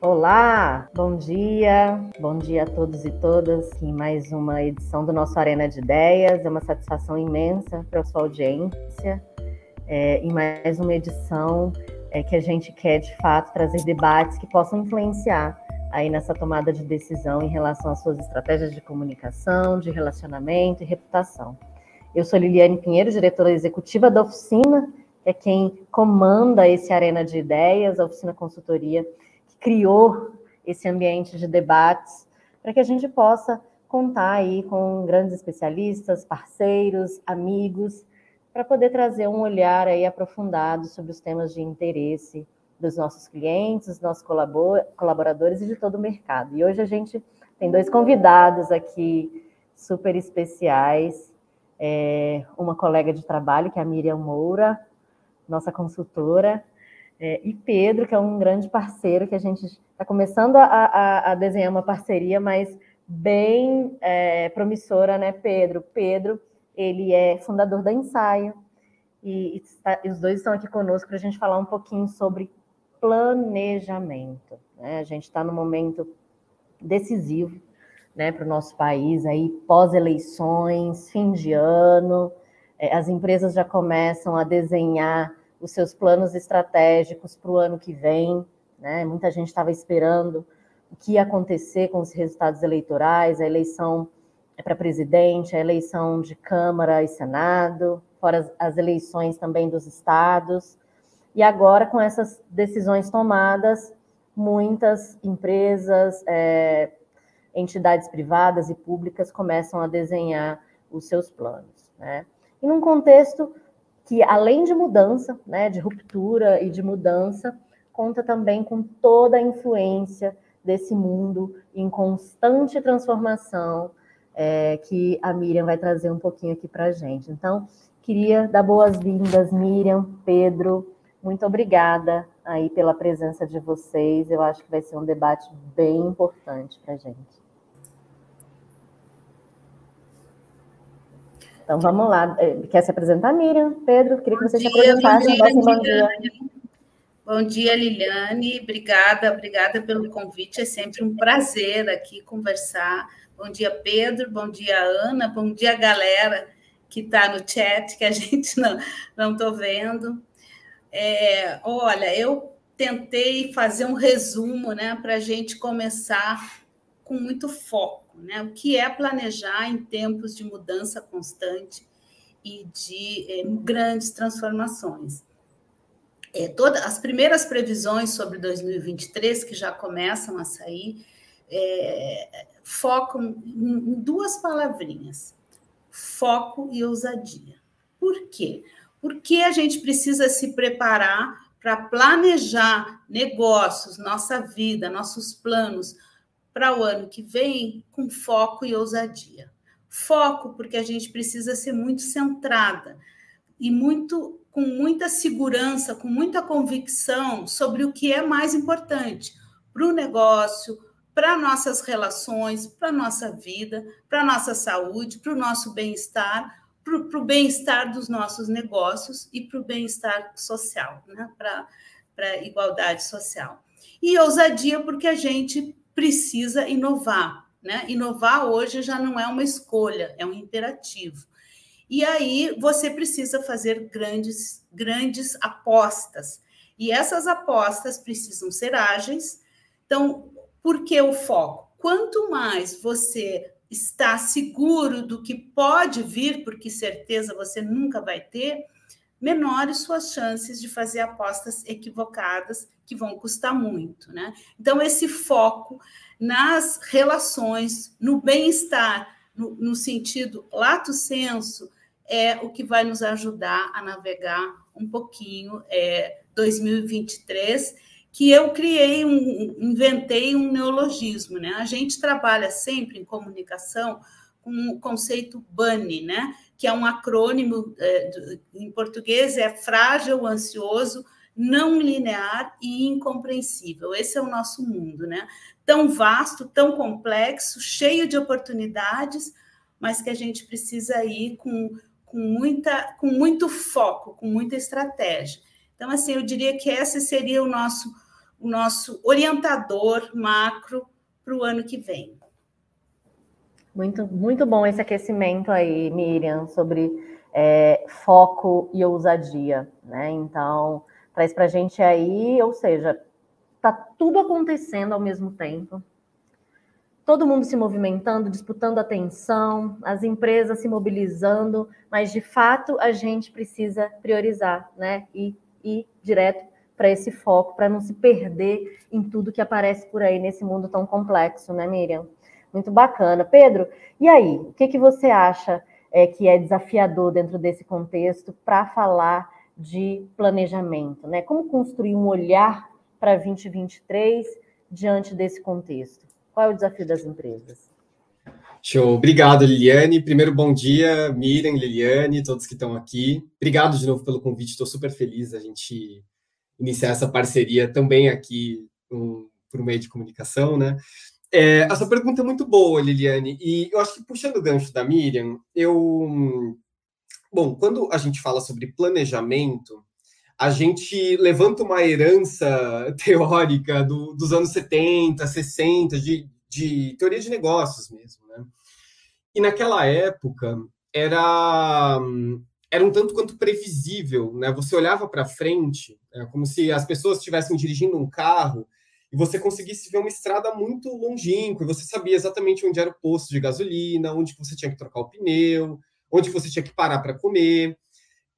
Olá, bom dia, bom dia a todos e todas em mais uma edição do nosso Arena de Ideias. É uma satisfação imensa para a sua audiência é, em mais uma edição é, que a gente quer de fato trazer debates que possam influenciar aí nessa tomada de decisão em relação às suas estratégias de comunicação, de relacionamento e reputação. Eu sou Liliane Pinheiro, diretora executiva da oficina, que é quem comanda esse Arena de Ideias, a oficina consultoria criou esse ambiente de debates para que a gente possa contar aí com grandes especialistas, parceiros, amigos, para poder trazer um olhar aí aprofundado sobre os temas de interesse dos nossos clientes, dos nossos colaboradores e de todo o mercado. E hoje a gente tem dois convidados aqui super especiais, é, uma colega de trabalho, que é a Miriam Moura, nossa consultora, é, e Pedro, que é um grande parceiro, que a gente está começando a, a, a, desenhar uma parceria, mas bem é, promissora, né, Pedro? Pedro, ele é fundador da Ensaio, e, e, está, e os dois estão aqui conosco para a gente falar um pouquinho sobre planejamento. Né? A gente está no momento decisivo né, para o nosso país, aí pós-eleições, fim de ano, é, as empresas já começam a desenhar os seus planos estratégicos para o ano que vem. Né? Muita gente estava esperando o que ia acontecer com os resultados eleitorais, a eleição é para presidente, a eleição de Câmara e Senado, fora as, eleições também dos estados. E agora, com essas decisões tomadas, muitas empresas, é, entidades privadas e públicas começam a desenhar os seus planos. Né? E num contexto que além de mudança, né, de ruptura e de mudança, conta também com toda a influência desse mundo em constante transformação, é, que a Miriam vai trazer um pouquinho aqui para a gente. Então, queria dar boas-vindas, Miriam, Pedro, muito obrigada aí pela presença de vocês. Eu acho que vai ser um debate bem importante para a gente. Então vamos lá. É, quer se apresentar, Miriam? Pedro, queria que você dia, se apresentasse. Bom dia, bom dia. Bom dia, Liliane. Obrigada, obrigada pelo convite. É sempre um prazer aqui conversar. Bom dia, Pedro. Bom dia, Ana. Bom dia, galera que está no chat, que a gente não não vendo. É, olha, eu tentei fazer um resumo, né, para a gente começar com muito foco né? O que é planejar em tempos de mudança constante e de é, grandes transformações? É, todas as primeiras previsões sobre 2023 que já começam a sair é, focam em duas palavrinhas: foco e ousadia. Por quê? Porque a gente precisa se preparar para planejar negócios, nossa vida, nossos planos para o ano que vem com foco e ousadia. Foco, porque a gente precisa ser muito centrada e muito com muita segurança, com muita convicção sobre o que é mais importante para o negócio, para nossas relações, para nossa vida, para nossa saúde, para o nosso bem-estar, para o bem-estar dos nossos negócios e para o bem-estar social, né? para a igualdade social. E ousadia, porque a gente precisa inovar. Né? Inovar hoje já não é uma escolha, é um imperativo. E aí você precisa fazer grandes, grandes apostas. E essas apostas precisam ser ágeis. Então, por que o foco? Quanto mais você está seguro do que pode vir, porque certeza você nunca vai ter, menores suas chances de fazer apostas equivocadas que vão custar muito, né? Então esse foco nas relações, no bem-estar, no, no sentido lato senso, é o que vai nos ajudar a navegar um pouquinho é, 2023, que eu criei um, inventei um neologismo, né? A gente trabalha sempre em comunicação com o conceito BANI, né? Que é um acrônimo é, em português, é frágil, ansioso, não linear e incompreensível. Esse é o nosso mundo, né? Tão vasto, tão complexo, cheio de oportunidades, mas que a gente precisa ir com, com, muita, com muito foco, com muita estratégia. Então, assim, eu diria que esse seria o nosso o nosso orientador macro para o ano que vem. Muito, muito bom esse aquecimento aí, Miriam, sobre é, foco e ousadia, né? Então, traz para a gente aí, ou seja, está tudo acontecendo ao mesmo tempo, todo mundo se movimentando, disputando atenção, as empresas se mobilizando, mas de fato a gente precisa priorizar, né? E ir direto para esse foco, para não se perder em tudo que aparece por aí nesse mundo tão complexo, né, Miriam? Muito bacana. Pedro, e aí? O que, que você acha é, que é desafiador dentro desse contexto para falar de planejamento, né? Como construir um olhar para 2023 diante desse contexto? Qual é o desafio das empresas? Show. Obrigado, Liliane. Primeiro, bom dia, Miriam, Liliane, todos que estão aqui. Obrigado de novo pelo convite. Estou super feliz a gente iniciar essa parceria também aqui um, por meio de comunicação, né? É, essa pergunta é muito boa, Liliane, e eu acho que puxando o gancho da Miriam, eu. Bom, quando a gente fala sobre planejamento, a gente levanta uma herança teórica do, dos anos 70, 60, de, de teoria de negócios mesmo, né? E naquela época era era um tanto quanto previsível, né? Você olhava para frente, é, como se as pessoas estivessem dirigindo um carro e você conseguisse ver uma estrada muito longínqua, e você sabia exatamente onde era o posto de gasolina, onde você tinha que trocar o pneu, onde você tinha que parar para comer.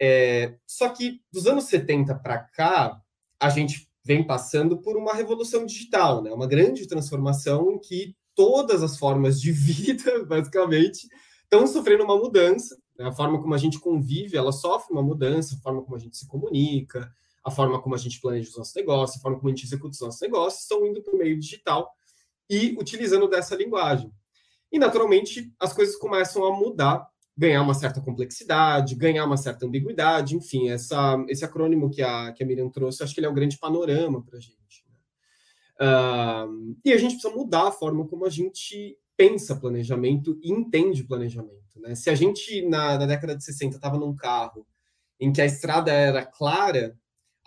É, só que dos anos 70 para cá, a gente vem passando por uma revolução digital, né? uma grande transformação em que todas as formas de vida, basicamente, estão sofrendo uma mudança. Né? A forma como a gente convive, ela sofre uma mudança, a forma como a gente se comunica, a forma como a gente planeja os nossos negócios, a forma como a gente executa os nossos negócios, estão indo para o meio digital e utilizando dessa linguagem. E, naturalmente, as coisas começam a mudar, ganhar uma certa complexidade, ganhar uma certa ambiguidade, enfim, essa, esse acrônimo que a, que a Miriam trouxe, acho que ele é um grande panorama para a gente. Né? Uh, e a gente precisa mudar a forma como a gente pensa planejamento e entende planejamento. Né? Se a gente, na, na década de 60, estava num carro em que a estrada era clara,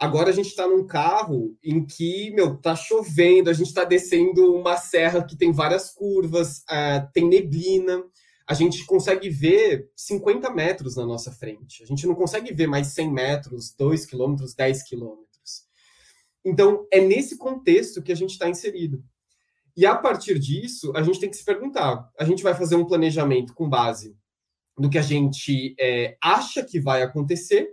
agora a gente está num carro em que, meu, tá chovendo, a gente está descendo uma serra que tem várias curvas, uh, tem neblina, a gente consegue ver 50 metros na nossa frente. A gente não consegue ver mais 100 metros, 2 quilômetros, 10 quilômetros. Então, é nesse contexto que a gente está inserido. E a partir disso, a gente tem que se perguntar: a gente vai fazer um planejamento com base no que a gente é, acha que vai acontecer,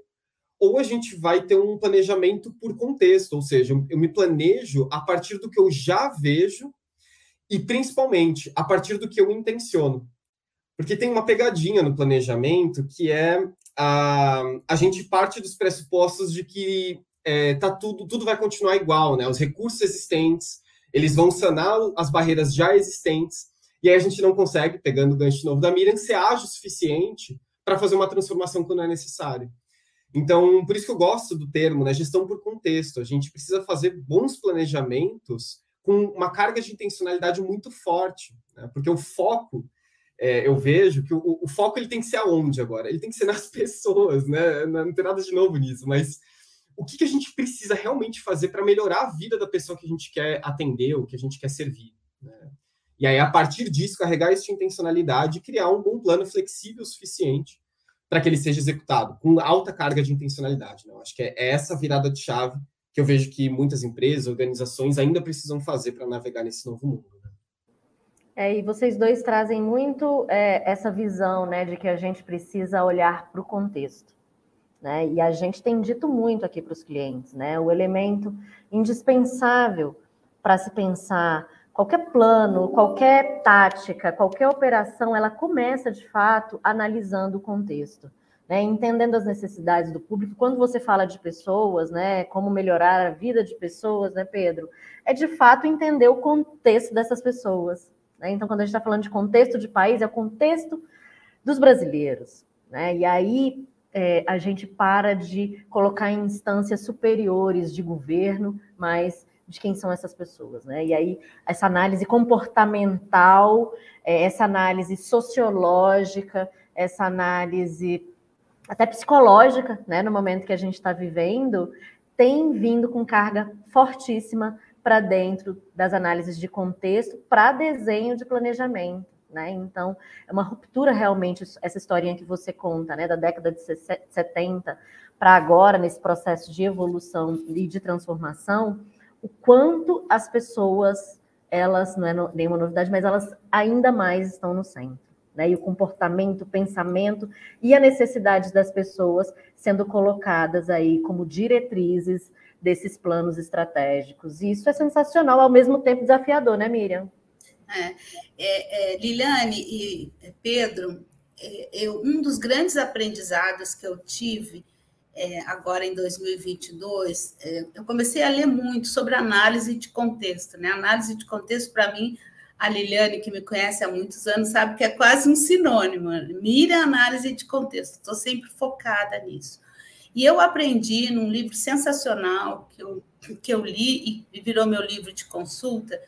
ou a gente vai ter um planejamento por contexto, ou seja, eu me planejo a partir do que eu já vejo e principalmente a partir do que eu intenciono. Porque tem uma pegadinha no planejamento que é a, a gente parte dos pressupostos de que é, tá tudo, tudo vai continuar igual, né? Os recursos existentes, eles vão sanar as barreiras já existentes, e aí a gente não consegue, pegando o gancho novo da Miriam, ser ágil o suficiente para fazer uma transformação quando é necessário. Então, por isso que eu gosto do termo, né, gestão por contexto. A gente precisa fazer bons planejamentos com uma carga de intencionalidade muito forte, né, porque o foco, é, eu vejo que o, o, foco ele tem que ser aonde agora? Ele tem que ser nas pessoas, né? Não tem nada de novo nisso, mas o que, que a gente precisa realmente fazer para melhorar a vida da pessoa que a gente quer atender ou que a gente quer servir. Né? E aí, a partir disso, carregar essa intencionalidade e criar um bom plano flexível o suficiente para que ele seja executado, com alta carga de intencionalidade. Né? Acho que é essa virada de chave que eu vejo que muitas empresas, organizações ainda precisam fazer para navegar nesse novo mundo. Né? É, e vocês dois trazem muito é, essa visão né, de que a gente precisa olhar para o contexto. Né? E a gente tem dito muito aqui para os clientes, né? O elemento indispensável para se pensar qualquer plano, qualquer tática, qualquer operação, ela começa de fato analisando o contexto, né? Entendendo as necessidades do público. Quando você fala de pessoas, né? Como melhorar a vida de pessoas, né, Pedro? É de fato entender o contexto dessas pessoas. Né? Então, quando a gente está falando de contexto de país, é o contexto dos brasileiros. Né? E aí é, a gente para de colocar em instâncias superiores de governo, mas de quem são essas pessoas, né? E aí essa análise comportamental, é, essa análise sociológica, essa análise até psicológica, né? No momento que a gente está vivendo, tem vindo com carga fortíssima para dentro das análises de contexto para desenho de planejamento. Né? Então, é uma ruptura realmente essa historinha que você conta, né, da década de 70 para agora, nesse processo de evolução e de transformação, o quanto as pessoas, elas, não é nenhuma novidade, mas elas ainda mais estão no centro. Né? E o comportamento, o pensamento e a necessidade das pessoas sendo colocadas aí como diretrizes desses planos estratégicos. E isso é sensacional, ao mesmo tempo desafiador, né, Miriam? É, é, é, Liliane e Pedro, é, eu, um dos grandes aprendizados que eu tive é, agora em 2022, é, eu comecei a ler muito sobre análise de contexto. Né? Análise de contexto, para mim, a Liliane, que me conhece há muitos anos, sabe que é quase um sinônimo. Mira análise de contexto, estou sempre focada nisso. E eu aprendi num livro sensacional que eu, que eu li e virou meu livro de consulta,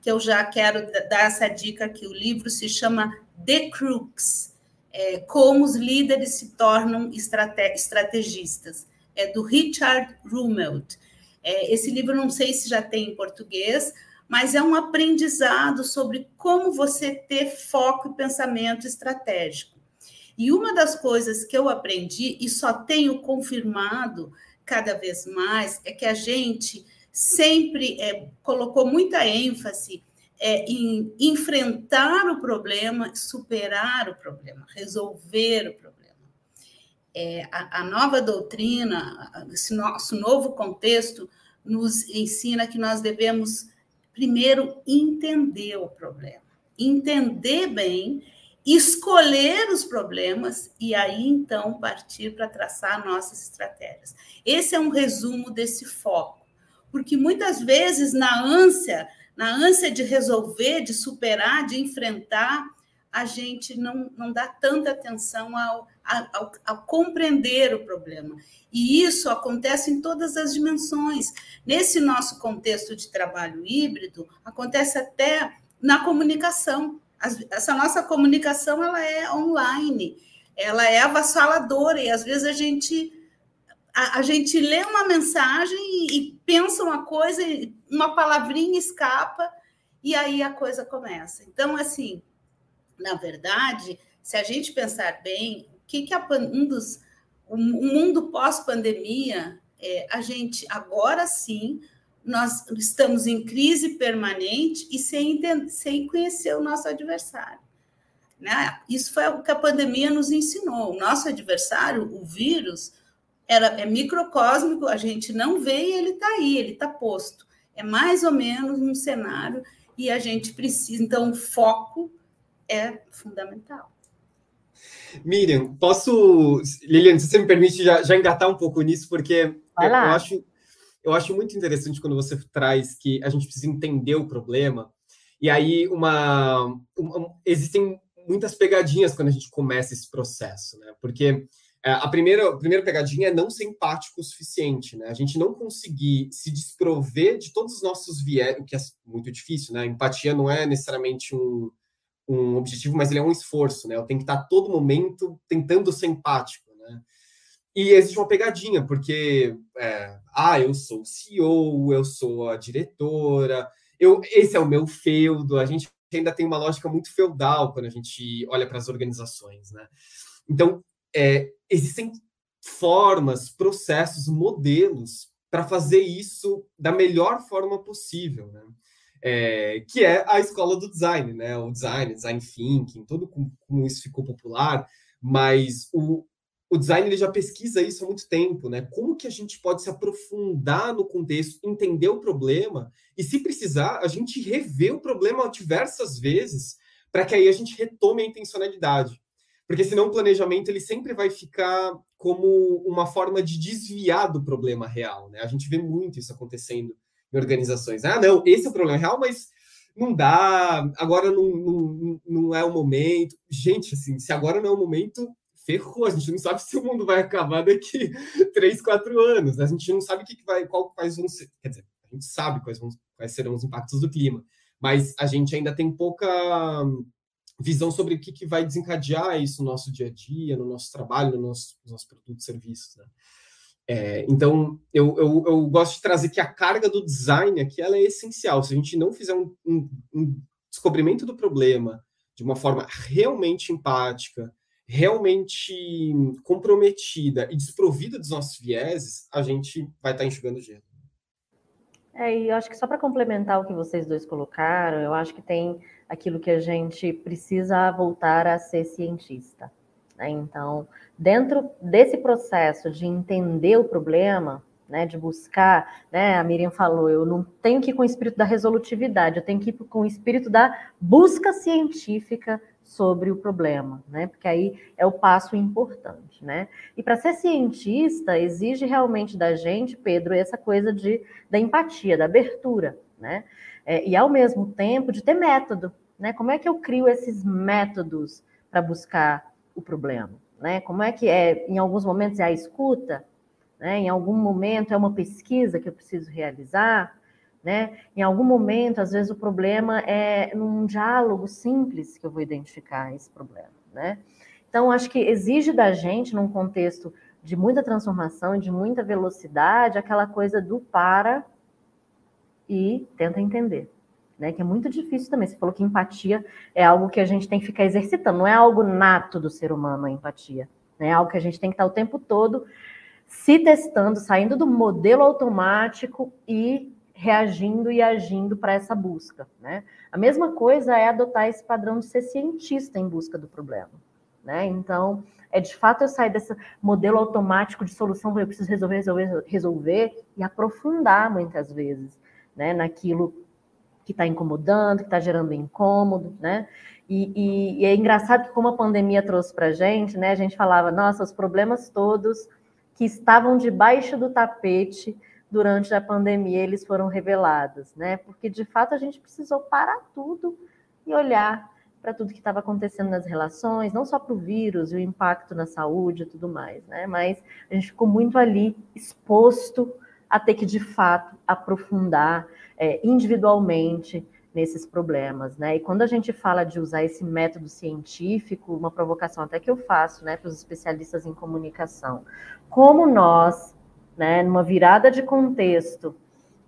que eu já quero dar essa dica aqui. O livro se chama The Crux, é, Como os Líderes se Tornam estrate Estrategistas. É do Richard Rumelt. É, esse livro não sei se já tem em português, mas é um aprendizado sobre como você ter foco e pensamento estratégico. E uma das coisas que eu aprendi, e só tenho confirmado cada vez mais, é que a gente sempre é, colocou muita ênfase é, em enfrentar o problema, superar o problema, resolver o problema. É, a, a, nova doutrina, esse nosso novo contexto, nos ensina que nós devemos primeiro entender o problema, entender bem, escolher os problemas e aí então partir para traçar nossas estratégias. Esse é um resumo desse foco porque muitas vezes na ânsia, na ânsia de resolver, de superar, de enfrentar, a gente não, não dá tanta atenção ao, ao, ao, compreender o problema. E isso acontece em todas as dimensões. Nesse nosso contexto de trabalho híbrido, acontece até na comunicação. Essa nossa comunicação ela é online, ela é avassaladora, e às vezes a gente a, gente lê uma mensagem e, e, pensa uma coisa, uma palavrinha escapa, e aí a coisa começa. Então, assim, na verdade, se a gente pensar bem, o que, que a, um dos. O, mundo pós-pandemia, é, a gente agora sim nós estamos em crise permanente e sem, sem conhecer o nosso adversário. Né? Isso foi o que a pandemia nos ensinou. O nosso adversário, o vírus, era, é microcósmico, a gente não vê e ele está aí, ele está posto. É mais ou menos um cenário e a gente precisa, então, o foco é fundamental. Miriam, posso, Liliane, se você me permite já, já engatar um pouco nisso, porque eu acho, eu acho muito interessante quando você traz que a gente precisa entender o problema, e aí uma, uma existem muitas pegadinhas quando a gente começa esse processo, né? Porque a primeira, a primeira pegadinha é não ser empático o suficiente, né? A gente não conseguir se desprover de todos os nossos viés, o que é muito difícil, né? Empatia não é necessariamente um, um objetivo, mas ele é um esforço, né? Eu tenho que estar todo momento tentando ser empático, né? E existe uma pegadinha, porque, é, ah, eu sou o CEO, eu sou a diretora, eu, esse é o meu feudo, a gente ainda tem uma lógica muito feudal quando a gente olha para as organizações, né? Então, é, existem formas, processos, modelos para fazer isso da melhor forma possível, né? É, que é a escola do design, né? O design, design thinking, todo como, como isso ficou popular, mas o, o design ele já pesquisa isso há muito tempo, né? Como que a gente pode se aprofundar no contexto, entender o problema e, se precisar, a gente rever o problema diversas vezes para que aí a gente retome a intencionalidade. Porque senão o planejamento ele sempre vai ficar como uma forma de desviar do problema real, né? A gente vê muito isso acontecendo em organizações. Ah, não, esse é o problema real, mas não dá, agora não, não, não é o momento. Gente, assim, se agora não é o momento, ferrou. A gente não sabe se o mundo vai acabar daqui três, quatro anos. Né? A gente não sabe o que, vai, qual, quais vão ser. Quer dizer, a gente sabe quais, vão, quais serão os impactos do clima, mas a gente ainda tem pouca visão sobre o que, que vai desencadear isso no nosso dia a dia, no nosso trabalho, no nosso, nos nossos produtos e serviços. Né? É, então, eu, eu, eu, gosto de trazer que a carga do design aqui ela é essencial. Se a gente não fizer um, um, um descobrimento do problema de uma forma realmente empática, realmente comprometida e desprovida dos nossos vieses, a gente vai estar enxugando gelo. É, e eu acho que só para complementar o que vocês dois colocaram, eu acho que tem aquilo que a gente precisa voltar a ser cientista. Né? Então, dentro desse processo de entender o problema, né, de buscar, né, a Miriam falou, eu não tenho que ir com o espírito da resolutividade, eu tenho que ir com o espírito da busca científica sobre o problema, né? Porque aí é o passo importante, né? E para ser cientista exige realmente da gente, Pedro, essa coisa de da empatia, da abertura, né? É, e ao mesmo tempo de ter método, né? Como é que eu crio esses métodos para buscar o problema, né? Como é que é? Em alguns momentos é a escuta, né? Em algum momento é uma pesquisa que eu preciso realizar, né? Em algum momento, às vezes, o problema é num diálogo simples que eu vou identificar esse problema. Né? Então, acho que exige da gente, num contexto de muita transformação de muita velocidade, aquela coisa do para e tenta entender. Né, que é muito difícil também. Você falou que empatia é algo que a gente tem que ficar exercitando, não é algo nato do ser humano a empatia. Né, é algo que a gente tem que estar o tempo todo se testando, saindo do modelo automático e reagindo e agindo para essa busca. Né? A mesma coisa é adotar esse padrão de ser cientista em busca do problema. Né? Então, é de fato eu sair desse modelo automático de solução, eu preciso resolver, resolver, resolver, e aprofundar muitas vezes né, naquilo que está incomodando, que está gerando incômodo, né? E, e, e, é engraçado que como a pandemia trouxe para a gente, né? A gente falava, nossa, os problemas todos que estavam debaixo do tapete durante a pandemia eles foram revelados, né? Porque de fato a gente precisou parar tudo e olhar para tudo que estava acontecendo nas relações, não só para o vírus e o impacto na saúde e tudo mais, né? Mas a gente ficou muito ali exposto a ter que de fato aprofundar é, individualmente nesses problemas, né? E quando a gente fala de usar esse método científico, uma provocação até que eu faço, né, para os especialistas em comunicação, como nós né, numa virada de contexto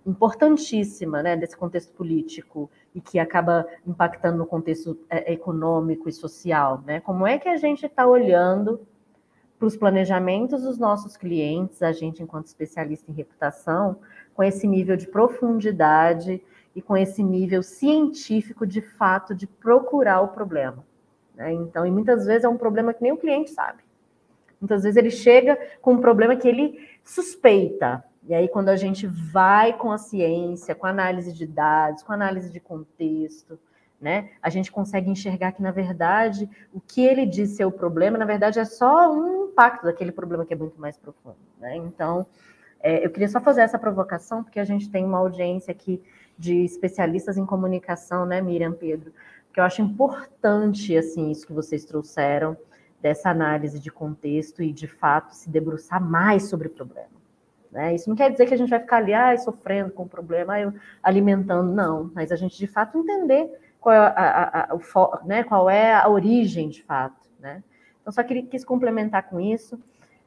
importantíssima, né, desse contexto político e que acaba impactando no contexto é, econômico e social, né? Como é que a gente está olhando para os planejamentos dos nossos clientes, a gente enquanto especialista em reputação, com esse nível de profundidade e com esse nível científico de fato de procurar o problema. Né? Então, e muitas vezes é um problema que nem o cliente sabe. Muitas vezes ele chega com um problema que ele suspeita. E aí, quando a gente vai com a ciência, com a análise de dados, com a análise de contexto, né, a gente consegue enxergar que, na verdade, o que ele diz ser o problema, na verdade, é só um impacto daquele problema que é muito mais profundo. Né? Então, é, eu queria só fazer essa provocação, porque a gente tem uma audiência aqui de especialistas em comunicação, né, Miriam Pedro? Que eu acho importante, assim, isso que vocês trouxeram dessa análise de contexto e, de fato, se debruçar mais sobre o problema. Né? Isso não quer dizer que a gente vai ficar ali ah, sofrendo com o problema, alimentando, não, mas a gente, de fato, entender qual é a, a, a, o, né, qual é a origem, de fato. Né? Então, só queria, quis complementar com isso,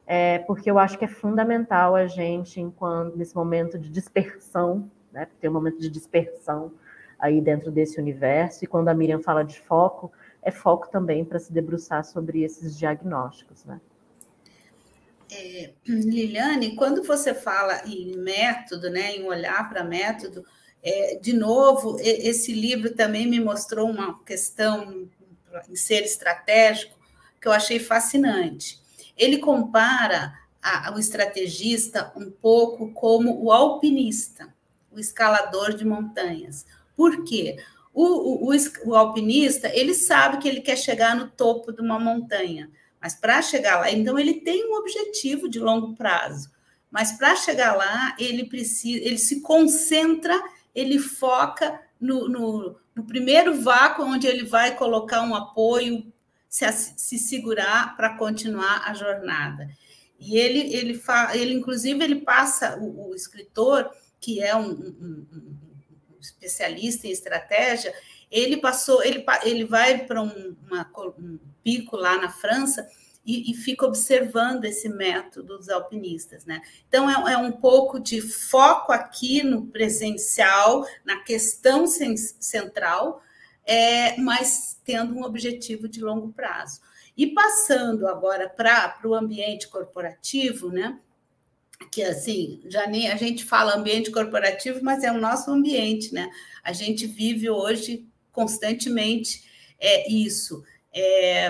é, porque eu acho que é fundamental a gente, enquanto nesse momento de dispersão, né, tem um momento de dispersão aí dentro desse universo, e quando a Miriam fala de foco, é foco também para se debruçar sobre esses diagnósticos, né? É, Liliane, quando você fala em método, né, em olhar para método, é, de novo, esse livro também me mostrou uma questão em ser estratégico que eu achei fascinante. Ele compara a, o estrategista um pouco como o alpinista, o escalador de montanhas. Por quê? O, o, o, alpinista, ele sabe que ele quer chegar no topo de uma montanha, mas para chegar lá, então ele tem um objetivo de longo prazo. Mas para chegar lá, ele precisa, ele se concentra, ele foca no, no, no primeiro vácuo onde ele vai colocar um apoio, se, se segurar para continuar a jornada. E ele, ele, fa, ele inclusive, ele passa o, o escritor, que é um, um, um especialista em estratégia, ele passou, ele, ele vai para um, um pico lá na França e, e fica observando esse método dos alpinistas, né? Então é, é, um pouco de foco aqui no presencial, na questão central, é, mas tendo um objetivo de longo prazo. E passando agora para o ambiente corporativo, né? Que assim, já nem a gente fala ambiente corporativo, mas é o nosso ambiente, né? A gente vive hoje constantemente é isso. É,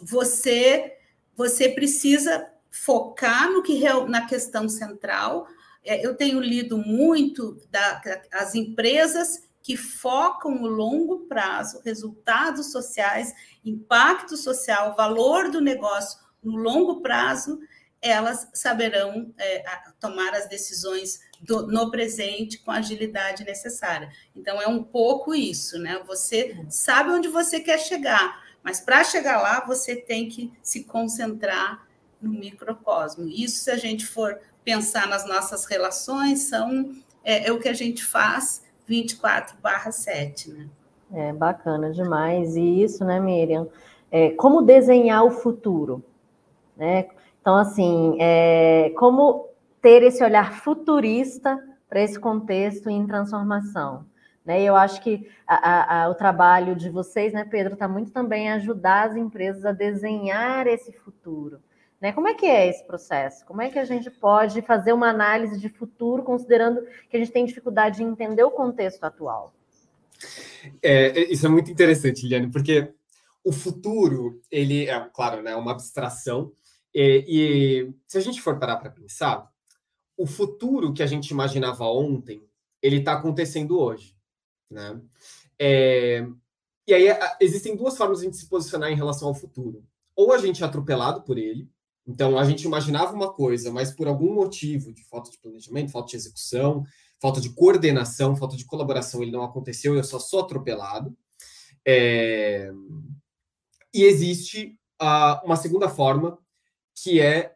você você precisa focar no que na questão central. É, eu tenho lido muito da, as empresas que focam no longo prazo, resultados sociais, impacto social, valor do negócio no longo prazo, elas saberão é, tomar as decisões do, no presente com a agilidade necessária. Então, é um pouco isso, né? Você sabe onde você quer chegar, mas para chegar lá, você tem que se concentrar no microcosmo. Isso, se a gente for pensar nas nossas relações, são, é, é o que a gente faz 24/7, né? É bacana demais. E isso, né, Miriam? É, como desenhar o futuro, né? Então, assim, é, como ter esse olhar futurista para esse contexto em transformação. Né? Eu acho que a, a, o trabalho de vocês, né, Pedro, está muito também ajudar as empresas a desenhar esse futuro. Né? Como é que é esse processo? Como é que a gente pode fazer uma análise de futuro, considerando que a gente tem dificuldade de entender o contexto atual? É, isso é muito interessante, Liliane, porque o futuro, ele é, claro, né, uma abstração, e, e se a gente for parar para pensar, o futuro que a gente imaginava ontem, ele está acontecendo hoje. Né? É, e aí existem duas formas de a gente se posicionar em relação ao futuro. Ou a gente é atropelado por ele, então a gente imaginava uma coisa, mas por algum motivo de falta de planejamento, falta de execução, falta de coordenação, falta de colaboração, ele não aconteceu, eu só sou atropelado. É, e existe uh, uma segunda forma, que é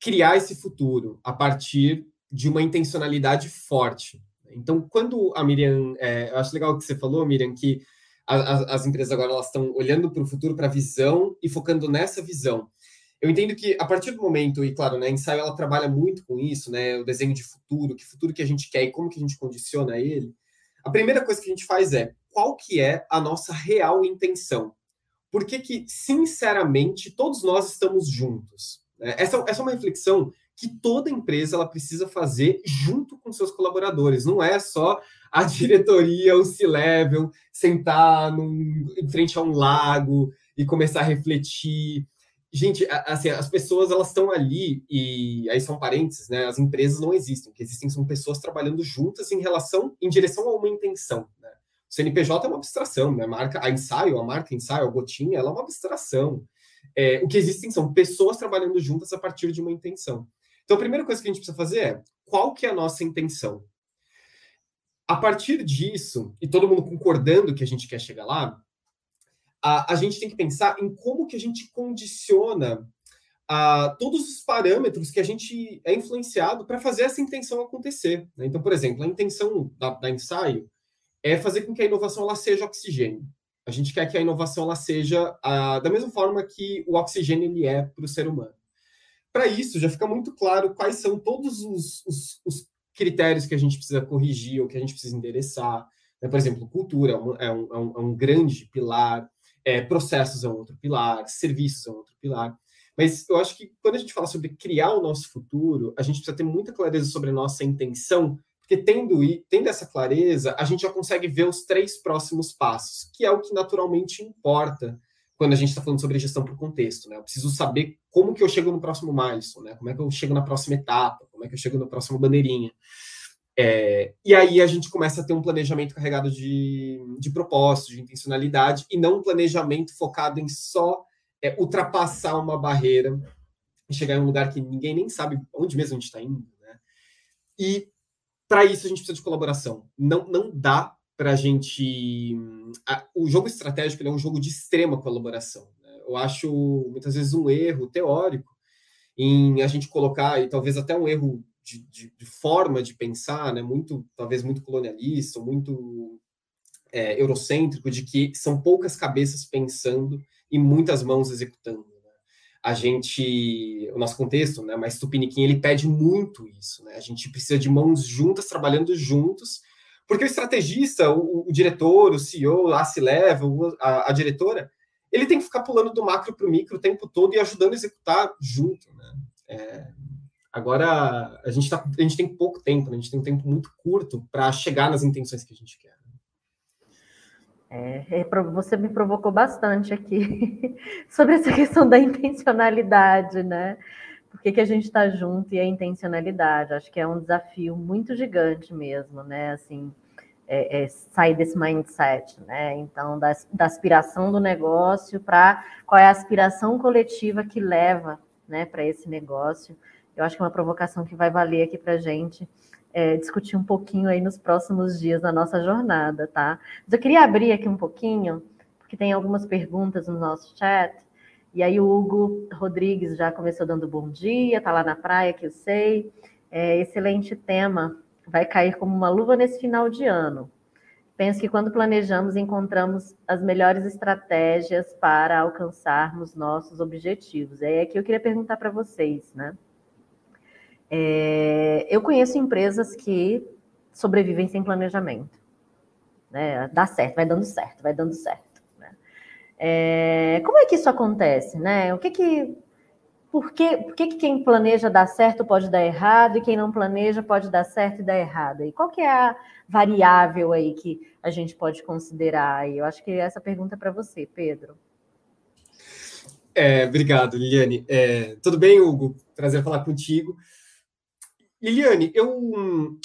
criar esse futuro a partir de uma intencionalidade forte. Então, quando a Miriam, é, eu acho legal o que você falou, Miriam, que a, a, as empresas agora elas estão olhando para o futuro, para a visão e focando nessa visão. Eu entendo que a partir do momento, e claro, né, a ensaio ela trabalha muito com isso, né, o desenho de futuro, que futuro que a gente quer e como que a gente condiciona ele. A primeira coisa que a gente faz é qual que é a nossa real intenção. Por que que, sinceramente, todos nós estamos juntos? Né? Essa, essa é uma reflexão que toda empresa ela precisa fazer junto com seus colaboradores. Não é só a diretoria, o C-level, sentar num, em frente a um lago e começar a refletir. Gente, assim, as pessoas elas estão ali e aí são parênteses, né? As empresas não existem, o que existem são pessoas trabalhando juntas em relação, em direção a uma intenção. Né? O CNPJ é uma abstração, né? A marca, a ensaio, a marca ensaio, a gotinha, ela é uma abstração. É, o que existem são pessoas trabalhando juntas a partir de uma intenção. Então, a primeira coisa que a gente precisa fazer é qual que é a nossa intenção? A partir disso, e todo mundo concordando que a gente quer chegar lá, a, gente tem que pensar em como que a gente condiciona a, todos os parâmetros que a gente é influenciado para fazer essa intenção acontecer. Né? Então, por exemplo, a intenção da, da, ensaio é fazer com que a inovação ela seja oxigênio. A gente quer que a inovação ela seja a, da mesma forma que o oxigênio ele é para o ser humano para isso já fica muito claro quais são todos os, os, os, critérios que a gente precisa corrigir ou que a gente precisa endereçar. Né? Por exemplo, cultura é um, é um, é um é grande pilar, é, processos é um outro pilar, serviços é um outro pilar. Mas eu acho que quando a gente fala sobre criar o nosso futuro, a gente precisa ter muita clareza sobre a nossa intenção, porque tendo, tendo essa clareza, a gente já consegue ver os três próximos passos, que é o que naturalmente importa quando a gente está falando sobre gestão por contexto, né? Eu preciso saber como que eu chego no próximo milestone, né? Como é que eu chego na próxima etapa, como é que eu chego na próxima bandeirinha. É, e aí a gente começa a ter um planejamento carregado de, de propósito, de intencionalidade, e não um planejamento focado em só é, ultrapassar uma barreira e chegar em um lugar que ninguém nem sabe onde mesmo a gente está indo. Né? E para isso a gente precisa de colaboração. Não, não dá para a gente. o jogo estratégico é um jogo de extrema colaboração. Né? Eu acho muitas vezes um erro teórico em a gente colocar, e talvez até um erro de, de, de forma de pensar, né? muito, talvez muito colonialista, muito é, eurocêntrico, de que são poucas cabeças pensando e muitas mãos executando. Né? a gente, o nosso contexto, né, mas Tupiniquim, ele pede muito isso, né? A gente precisa de mãos juntas, trabalhando juntos, porque o estrategista, o, o diretor, o CEO, a se leva, a, a, diretora, ele tem que ficar pulando do macro para o micro o tempo todo e ajudando a executar junto, né? É, agora, a gente, tá, a gente tem pouco tempo, né? a gente tem um tempo muito curto para chegar nas intenções que a gente quer. É, é você me provocou bastante aqui sobre essa questão da intencionalidade, né? Por que, que a gente está junto e a intencionalidade? Acho que é um desafio muito gigante mesmo, né? Assim, é, é sair desse mindset, né? Então, da, da aspiração do negócio para qual é a aspiração coletiva que leva, né, para esse negócio. Eu acho que é uma provocação que vai valer aqui para a gente é, discutir um pouquinho aí nos próximos dias da nossa jornada, tá? Mas eu queria abrir aqui um pouquinho, porque tem algumas perguntas no nosso chat, e aí o Hugo Rodrigues já começou dando bom dia, tá lá na praia, que eu sei. É, excelente tema, vai cair como uma luva nesse final de ano. Penso que quando planejamos, encontramos as melhores estratégias para alcançarmos nossos objetivos. É aqui eu queria perguntar para vocês, né? É, eu conheço empresas que sobrevivem sem planejamento. Né? Dá certo, vai dando certo, vai dando certo. Né? É, como é que isso acontece? Né? O que que, por que, por que, que quem planeja dar certo pode dar errado e quem não planeja pode dar certo e dar errado? E qual que é a variável aí que a gente pode considerar? Eu acho que essa pergunta é para você, Pedro. É, obrigado, Liliane. É, tudo bem, Hugo? Prazer falar contigo. Liliane, eu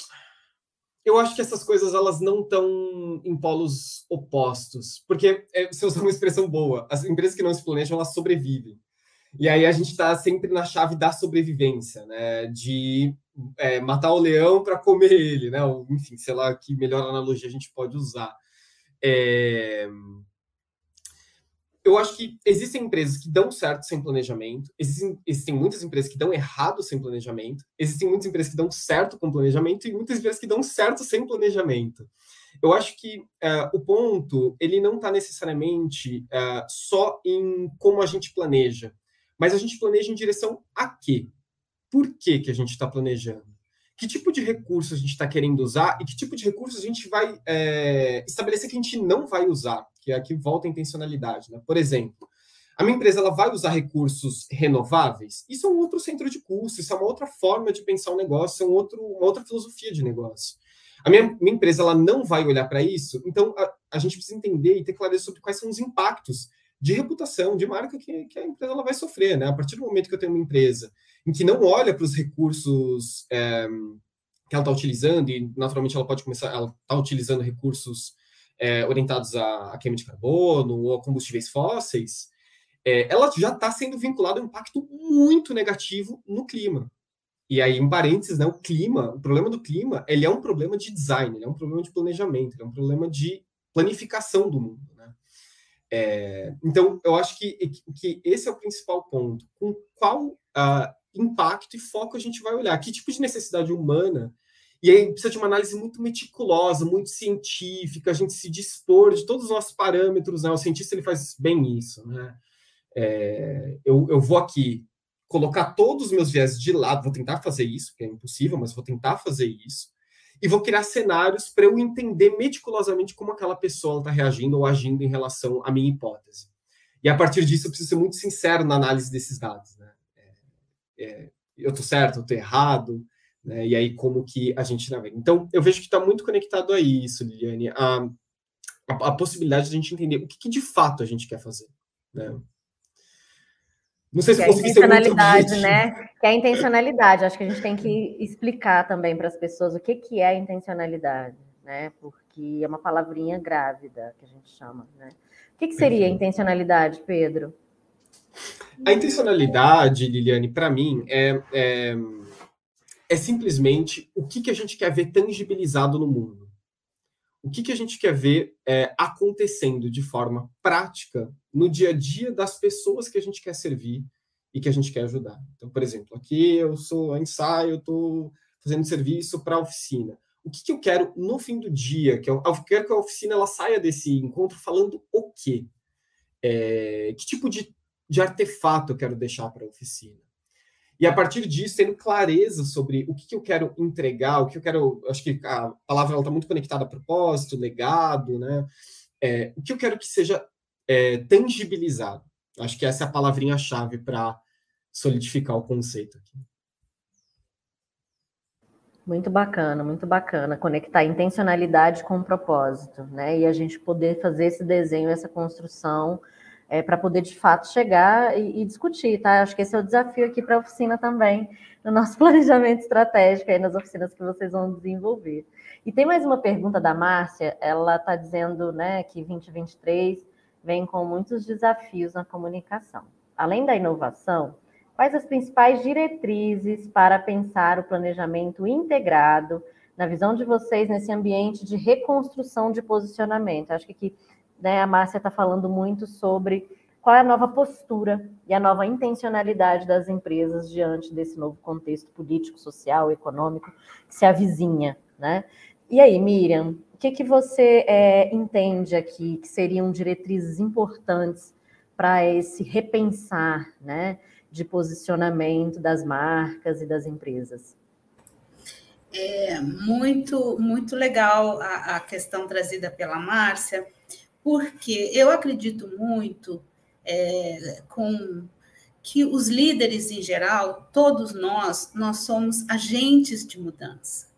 eu acho que essas coisas elas não estão em polos opostos, porque é, você usa uma expressão boa, as empresas que não se planejam elas sobrevivem. E aí a gente está sempre na chave da sobrevivência, né? De é, matar o leão para comer ele, né? Ou, enfim, sei lá que melhor analogia a gente pode usar. É eu acho que existem empresas que dão certo sem planejamento, existem, existem muitas empresas que dão errado sem planejamento, existem muitas empresas que dão certo com planejamento e muitas empresas que dão certo sem planejamento. Eu acho que uh, o ponto ele não está necessariamente uh, só em como a gente planeja, mas a gente planeja em direção a quê? Por que, que a gente está planejando? Que tipo de recurso a gente está querendo usar e que tipo de recurso a gente vai é, estabelecer que a gente não vai usar? que aqui volta a intencionalidade. Né? Por exemplo, a minha empresa ela vai usar recursos renováveis? Isso é um outro centro de custo, isso é uma outra forma de pensar o um negócio, é um outro, uma outra filosofia de negócio. A minha, minha empresa ela não vai olhar para isso, então a, a, gente precisa entender e ter clareza sobre quais são os impactos de reputação, de marca que, que a empresa ela vai sofrer. Né? A partir do momento que eu tenho uma empresa em que não olha para os recursos é, que ela está utilizando, e naturalmente ela pode começar, ela está utilizando recursos é, orientados a, a queima de carbono ou a combustíveis fósseis, é, ela já está sendo vinculada a um impacto muito negativo no clima. E aí, em parênteses, né, o clima, o problema do clima, ele é um problema de design, ele é um problema de planejamento, ele é um problema de planificação do mundo. Né? É, então, eu acho que, que esse é o principal ponto. Com qual uh, impacto e foco a gente vai olhar? Que tipo de necessidade humana e aí precisa de uma análise muito meticulosa, muito científica, a gente se dispor de todos os nossos parâmetros, né? O cientista ele faz bem isso, né? É, eu, eu vou aqui colocar todos os meus viés de lado, vou tentar fazer isso, que é impossível, mas vou tentar fazer isso, e vou criar cenários para eu entender meticulosamente como aquela pessoa está reagindo ou agindo em relação à minha hipótese. E a partir disso, eu preciso ser muito sincero na análise desses dados. É, é, eu estou certo, eu estou errado, né? E aí, como que a gente navega. Então, eu vejo que está muito conectado a isso, Liliane, a, a, a, possibilidade de a gente entender o que, que, de fato a gente quer fazer. Né? Não sei se que eu consegui ser muito né? Que é a intencionalidade. Acho que a gente tem que explicar também para as pessoas o que, que é a intencionalidade, né? Porque é uma palavrinha grávida que a gente chama, né? O que, que seria intencionalidade, Pedro? A intencionalidade, Liliane, para mim, é, é é simplesmente o que, que a gente quer ver tangibilizado no mundo. O que, que a gente quer ver é, acontecendo de forma prática no dia a dia das pessoas que a gente quer servir e que a gente quer ajudar. Então, por exemplo, aqui eu sou ensaio, estou fazendo serviço para a oficina. O que, que, eu quero no fim do dia? Que eu, eu, quero que a oficina ela saia desse encontro falando o quê? É, que tipo de de artefato eu quero deixar para a oficina? E a partir disso, tendo clareza sobre o que, que eu quero entregar, o que eu quero. Acho que a palavra está muito conectada a propósito, legado, né? É, o que eu quero que seja é, tangibilizado. Acho que essa é a palavrinha-chave para solidificar o conceito aqui. Muito bacana, muito bacana. Conectar intencionalidade com propósito, né? E a gente poder fazer esse desenho, essa construção, é, para poder de fato chegar e, e, discutir, tá? Acho que esse é o desafio aqui para a oficina também, no nosso planejamento estratégico, aí nas oficinas que vocês vão desenvolver. E tem mais uma pergunta da Márcia, ela está dizendo né, que 2023 vem com muitos desafios na comunicação. Além da inovação, Quais as principais diretrizes para pensar o planejamento integrado, na visão de vocês, nesse ambiente de reconstrução de posicionamento? Acho que aqui né, a Márcia está falando muito sobre qual é a nova postura e a nova intencionalidade das empresas diante desse novo contexto político, social, econômico que se avizinha, né? E aí, Miriam, o que, que você é, entende aqui que seriam diretrizes importantes para esse repensar, né? de posicionamento das marcas e das empresas. É muito, muito legal a, a questão trazida pela Márcia, porque eu acredito muito é, com que os líderes em geral, todos nós, nós somos agentes de mudança.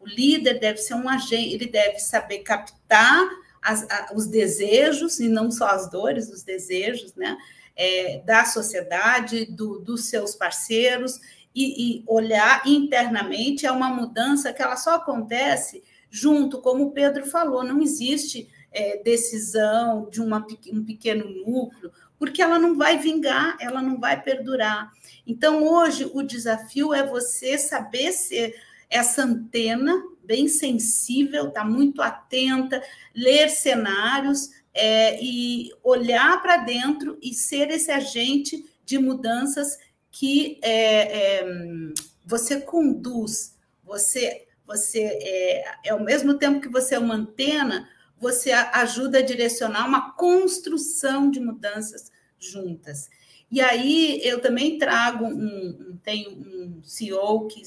O líder deve ser um agente, ele deve saber captar as, a, os desejos e não só as dores, os desejos, né? é, da sociedade, do, dos seus parceiros, e, e, olhar internamente é uma mudança que ela só acontece junto, como o Pedro falou, não existe é, decisão de uma, um pequeno núcleo, porque ela não vai vingar, ela não vai perdurar. Então, hoje, o desafio é você saber ser essa antena bem sensível, tá muito atenta, ler cenários, é, e olhar para dentro e ser esse agente de mudanças que é, é, você conduz, você, você é, é, ao mesmo tempo que você é uma antena, você ajuda a direcionar uma construção de mudanças juntas. E aí eu também trago um, tenho um CEO que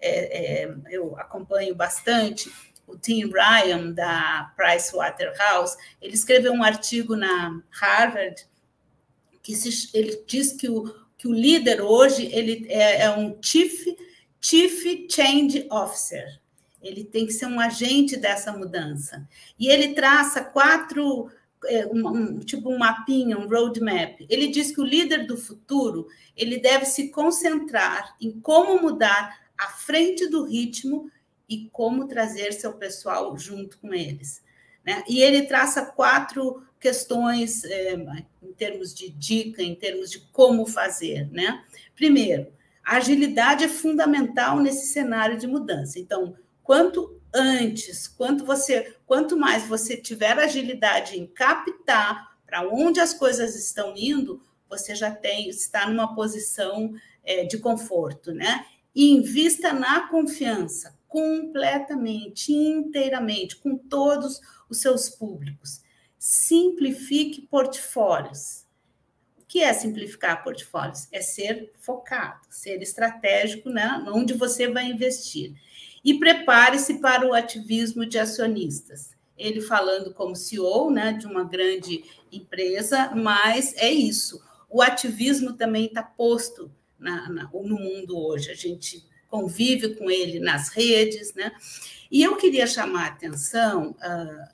é, é, eu acompanho bastante, o Tim Ryan, da Price Waterhouse, ele escreveu um artigo na Harvard que se, ele diz que o, que o líder hoje ele é, é um chief, chief Change Officer. Ele tem que ser um agente dessa mudança. E ele traça quatro, é, um, um, tipo um mapinha, um roadmap. Ele diz que o líder do futuro ele deve se concentrar em como mudar à frente do ritmo e como trazer seu pessoal junto com eles. Né? E ele traça quatro questões é, em termos de dica, em termos de como fazer. Né? Primeiro, a agilidade é fundamental nesse cenário de mudança. Então, quanto antes, quanto você, quanto mais você tiver agilidade em captar para onde as coisas estão indo, você já tem está numa posição é, de conforto, né? Invista na confiança completamente, inteiramente, com todos os seus públicos. Simplifique portfólios. O que é simplificar portfólios? É ser focado, ser estratégico, né? onde você vai investir. E prepare-se para o ativismo de acionistas. Ele falando como CEO né, de uma grande empresa, mas é isso. O ativismo também está posto na, na, no mundo hoje. A gente convive com ele nas redes, né? E eu queria chamar a atenção, uh,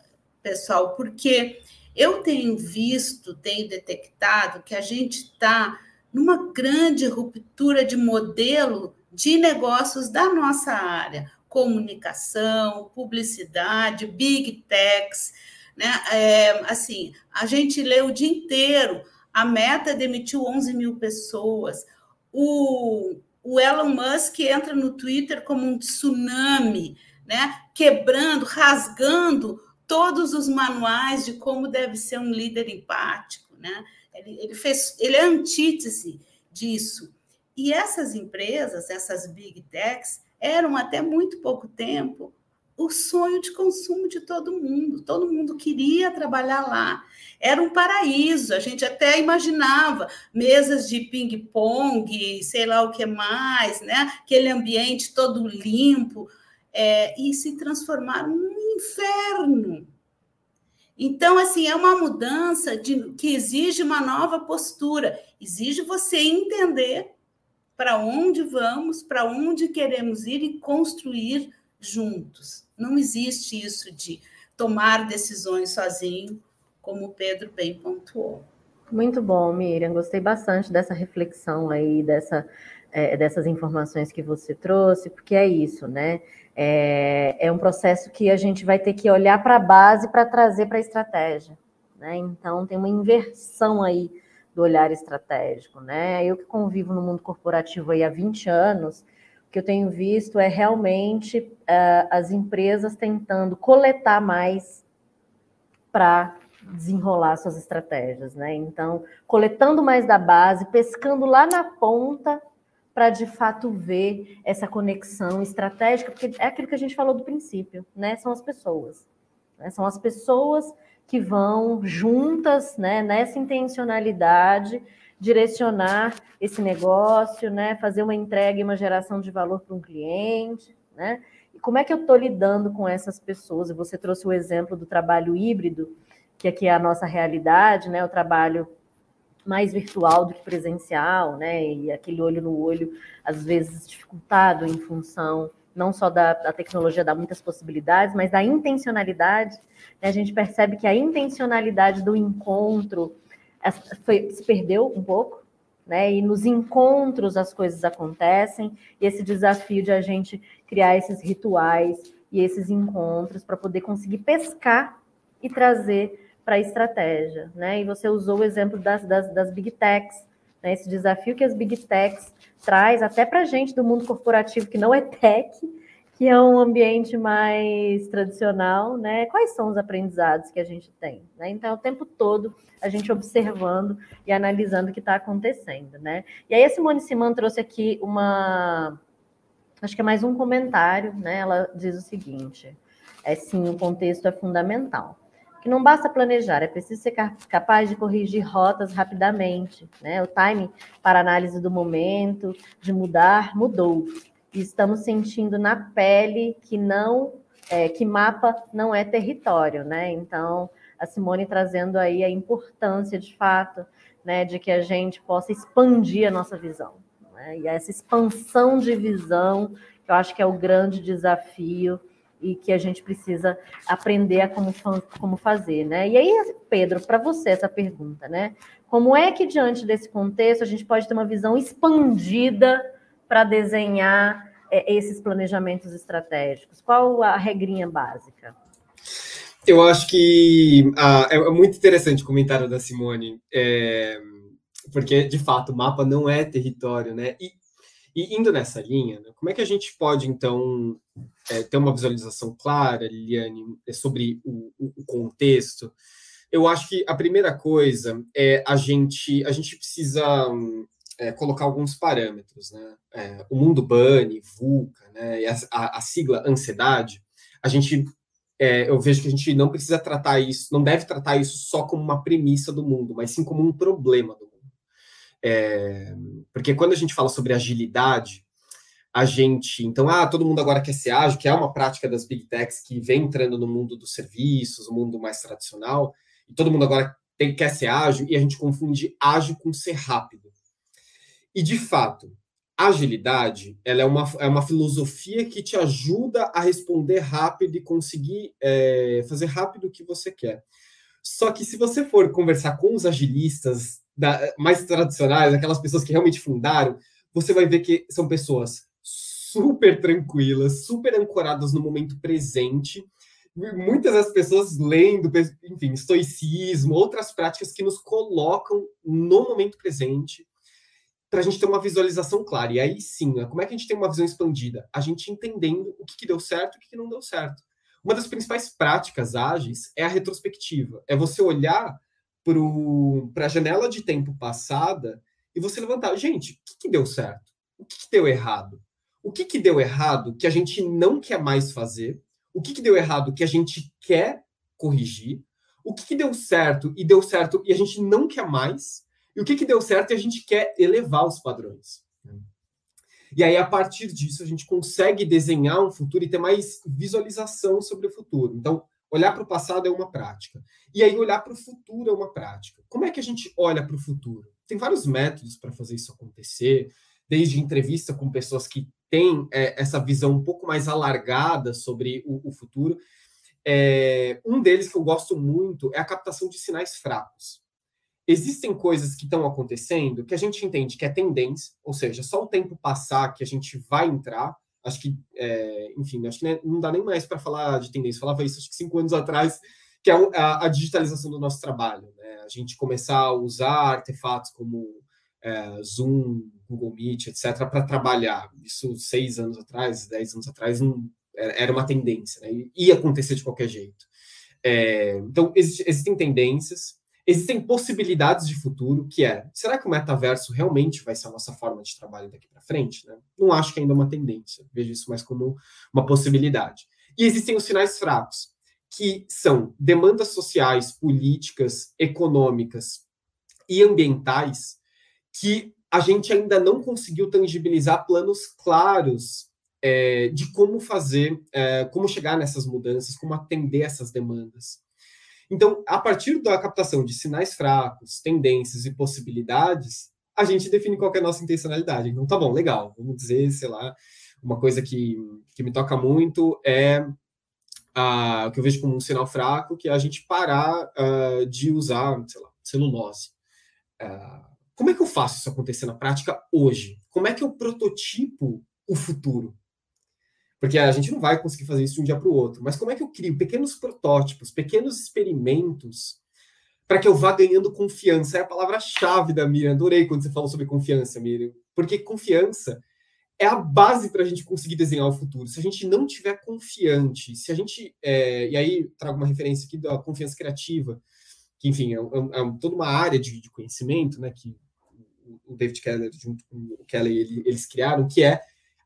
pessoal, porque eu tenho visto, tenho detectado que a gente está numa grande ruptura de modelo de negócios da nossa área, comunicação, publicidade, big techs, né? É, assim, a gente lê o dia inteiro, a Meta demitiu 11 mil pessoas, o, o Elon Musk entra no Twitter como um tsunami, né? quebrando, rasgando todos os manuais de como deve ser um líder empático. Né? Ele, ele, fez, ele é antítese disso. E essas empresas, essas big techs, eram até muito pouco tempo o sonho de consumo de todo mundo. Todo mundo queria trabalhar lá. Era um paraíso. A gente até imaginava mesas de ping-pong, sei lá o que mais, né? Aquele ambiente todo limpo. É, e se transformaram num inferno. Então, assim, é uma mudança de, que exige uma nova postura, exige você entender para onde vamos, para onde queremos ir e construir juntos. Não existe isso de tomar decisões sozinho, como o Pedro bem pontuou. Muito bom, Miriam. Gostei bastante dessa reflexão aí, dessa, é, dessas informações que você trouxe, porque é isso, né? É, é um processo que a gente vai ter que olhar para a base para trazer para a estratégia. Né? Então, tem uma inversão aí do olhar estratégico. Né? Eu que convivo no mundo corporativo aí há 20 anos, o que eu tenho visto é realmente uh, as empresas tentando coletar mais para desenrolar suas estratégias, né? Então, coletando mais da base, pescando lá na ponta para de fato ver essa conexão estratégica, porque é aquilo que a gente falou do princípio, né? São as pessoas, né? são as pessoas que vão juntas, né? Nessa intencionalidade direcionar esse negócio, né? Fazer uma entrega e uma geração de valor para um cliente, né? E como é que eu estou lidando com essas pessoas? Você trouxe o exemplo do trabalho híbrido, que aqui é a nossa realidade, né? O trabalho mais virtual do que presencial, né? E aquele olho no olho, às vezes dificultado em função não só da, da tecnologia dá muitas possibilidades, mas da intencionalidade. A gente percebe que a intencionalidade do encontro, foi, se perdeu um pouco, né? E nos encontros as coisas acontecem, e esse desafio de a gente criar esses rituais e esses encontros para poder conseguir pescar e trazer para a estratégia, né? E você usou o exemplo das, das, das big techs, né? Esse desafio que as big techs traz até para a gente do mundo corporativo que não é tech, que é um ambiente mais tradicional, né? Quais são os aprendizados que a gente tem? Né? Então, o tempo todo a gente observando e analisando o que está acontecendo, né? E aí a Simone Simão trouxe aqui uma, acho que é mais um comentário, né? Ela diz o seguinte: é sim, o contexto é fundamental. Que não basta planejar, é preciso ser capaz de corrigir rotas rapidamente, né? O time para análise do momento, de mudar, mudou estamos sentindo na pele que não é, que mapa não é território, né? Então a Simone trazendo aí a importância de fato, né, de que a gente possa expandir a nossa visão. Né? E essa expansão de visão, eu acho que é o grande desafio e que a gente precisa aprender a como, como fazer, né? E aí, Pedro, para você essa pergunta, né? Como é que diante desse contexto a gente pode ter uma visão expandida para desenhar é, esses planejamentos estratégicos? Qual a regrinha básica? Eu acho que ah, é muito interessante o comentário da Simone, é, porque de fato o mapa não é território, né? E, e indo nessa linha, né, como é que a gente pode então é, ter uma visualização clara, Liliane, sobre o, o contexto? Eu acho que a primeira coisa é a gente a gente precisa é, colocar alguns parâmetros, né? É, o mundo BANI, VUCA, né? E a, a, a sigla ansiedade, a gente, é, eu vejo que a gente não precisa tratar isso, não deve tratar isso só como uma premissa do mundo, mas sim como um problema do mundo. É, porque quando a gente fala sobre agilidade, a gente, então, ah, todo mundo agora quer ser ágil, que é uma prática das big techs que vem entrando no mundo dos serviços, o mundo mais tradicional, e todo mundo agora tem, quer ser ágil, e a gente confunde ágil com ser rápido. E, de fato, agilidade ela é, uma, é uma filosofia que te ajuda a responder rápido e conseguir é, fazer rápido o que você quer. Só que se você for conversar com os agilistas da, mais tradicionais, aquelas pessoas que realmente fundaram, você vai ver que são pessoas super tranquilas, super ancoradas no momento presente. Muitas das pessoas lendo, enfim, estoicismo, outras práticas que nos colocam no momento presente para a gente ter uma visualização clara. E aí sim, né, como é que a gente tem uma visão expandida? A gente entendendo o que, que deu certo e o que, que não deu certo. Uma das principais práticas ágeis é a retrospectiva. É você olhar para a janela de tempo passada e você levantar, gente, o que, que deu certo? O que, que deu errado? O que, que deu errado que a gente não quer mais fazer? o que, que deu errado que a gente quer corrigir, o que, que deu certo e deu certo e a gente não quer mais, e o que, que deu certo e a gente quer elevar os padrões. E aí, a partir disso, a gente consegue desenhar um futuro e ter mais visualização sobre o futuro. Então, olhar para o passado é uma prática. E aí, olhar para o futuro é uma prática. Como é que a gente olha para o futuro? Tem vários métodos para fazer isso acontecer, desde entrevista com pessoas que têm é, essa visão um pouco mais alargada sobre o, o futuro. É, um deles que eu gosto muito é a captação de sinais fracos existem coisas que estão acontecendo que a gente entende que é tendência, ou seja, só o tempo passar que a gente vai entrar. Acho que, é, enfim, acho que não dá nem mais para falar de tendência. falava isso acho que cinco anos atrás, que é a, a digitalização do nosso trabalho. Né? A gente começar a usar artefatos como é, Zoom, Google Meet, etc., para trabalhar. Isso seis anos atrás, dez anos atrás, não, era uma tendência, né? ia acontecer de qualquer jeito. É, então, existem tendências, existem possibilidades de futuro, que é, será que o metaverso realmente vai ser a nossa forma de trabalho daqui para frente? Né? Não acho que ainda é uma tendência, vejo isso mais como uma possibilidade. E existem os sinais fracos, que são demandas sociais, políticas, econômicas e ambientais que a gente ainda não conseguiu tangibilizar planos claros é, de como fazer, é, como chegar nessas mudanças, como atender essas demandas. Então, a partir da captação de sinais fracos, tendências e possibilidades, a gente define qual é a nossa intencionalidade. Então, tá bom, legal. Vamos dizer, sei lá, uma coisa que, que me toca muito é o que eu vejo como um sinal fraco, que é a gente parar uh, de usar, sei lá, celulose. Uh, como é que eu faço isso acontecer na prática hoje? Como é que eu prototipo o futuro? Porque a gente não vai conseguir fazer isso de um dia para o outro. Mas como é que eu crio pequenos protótipos, pequenos experimentos, para que eu vá ganhando confiança? É a palavra-chave da Miriam. Adorei quando você falou sobre confiança, Miriam. Porque confiança é a base para a gente conseguir desenhar o futuro. Se a gente não tiver confiante, se a gente. É, e aí trago uma referência aqui da confiança criativa, que, enfim, é, é, é toda uma área de, de, conhecimento, né? Que o David Keller, junto com o Kelly, ele, eles criaram, que é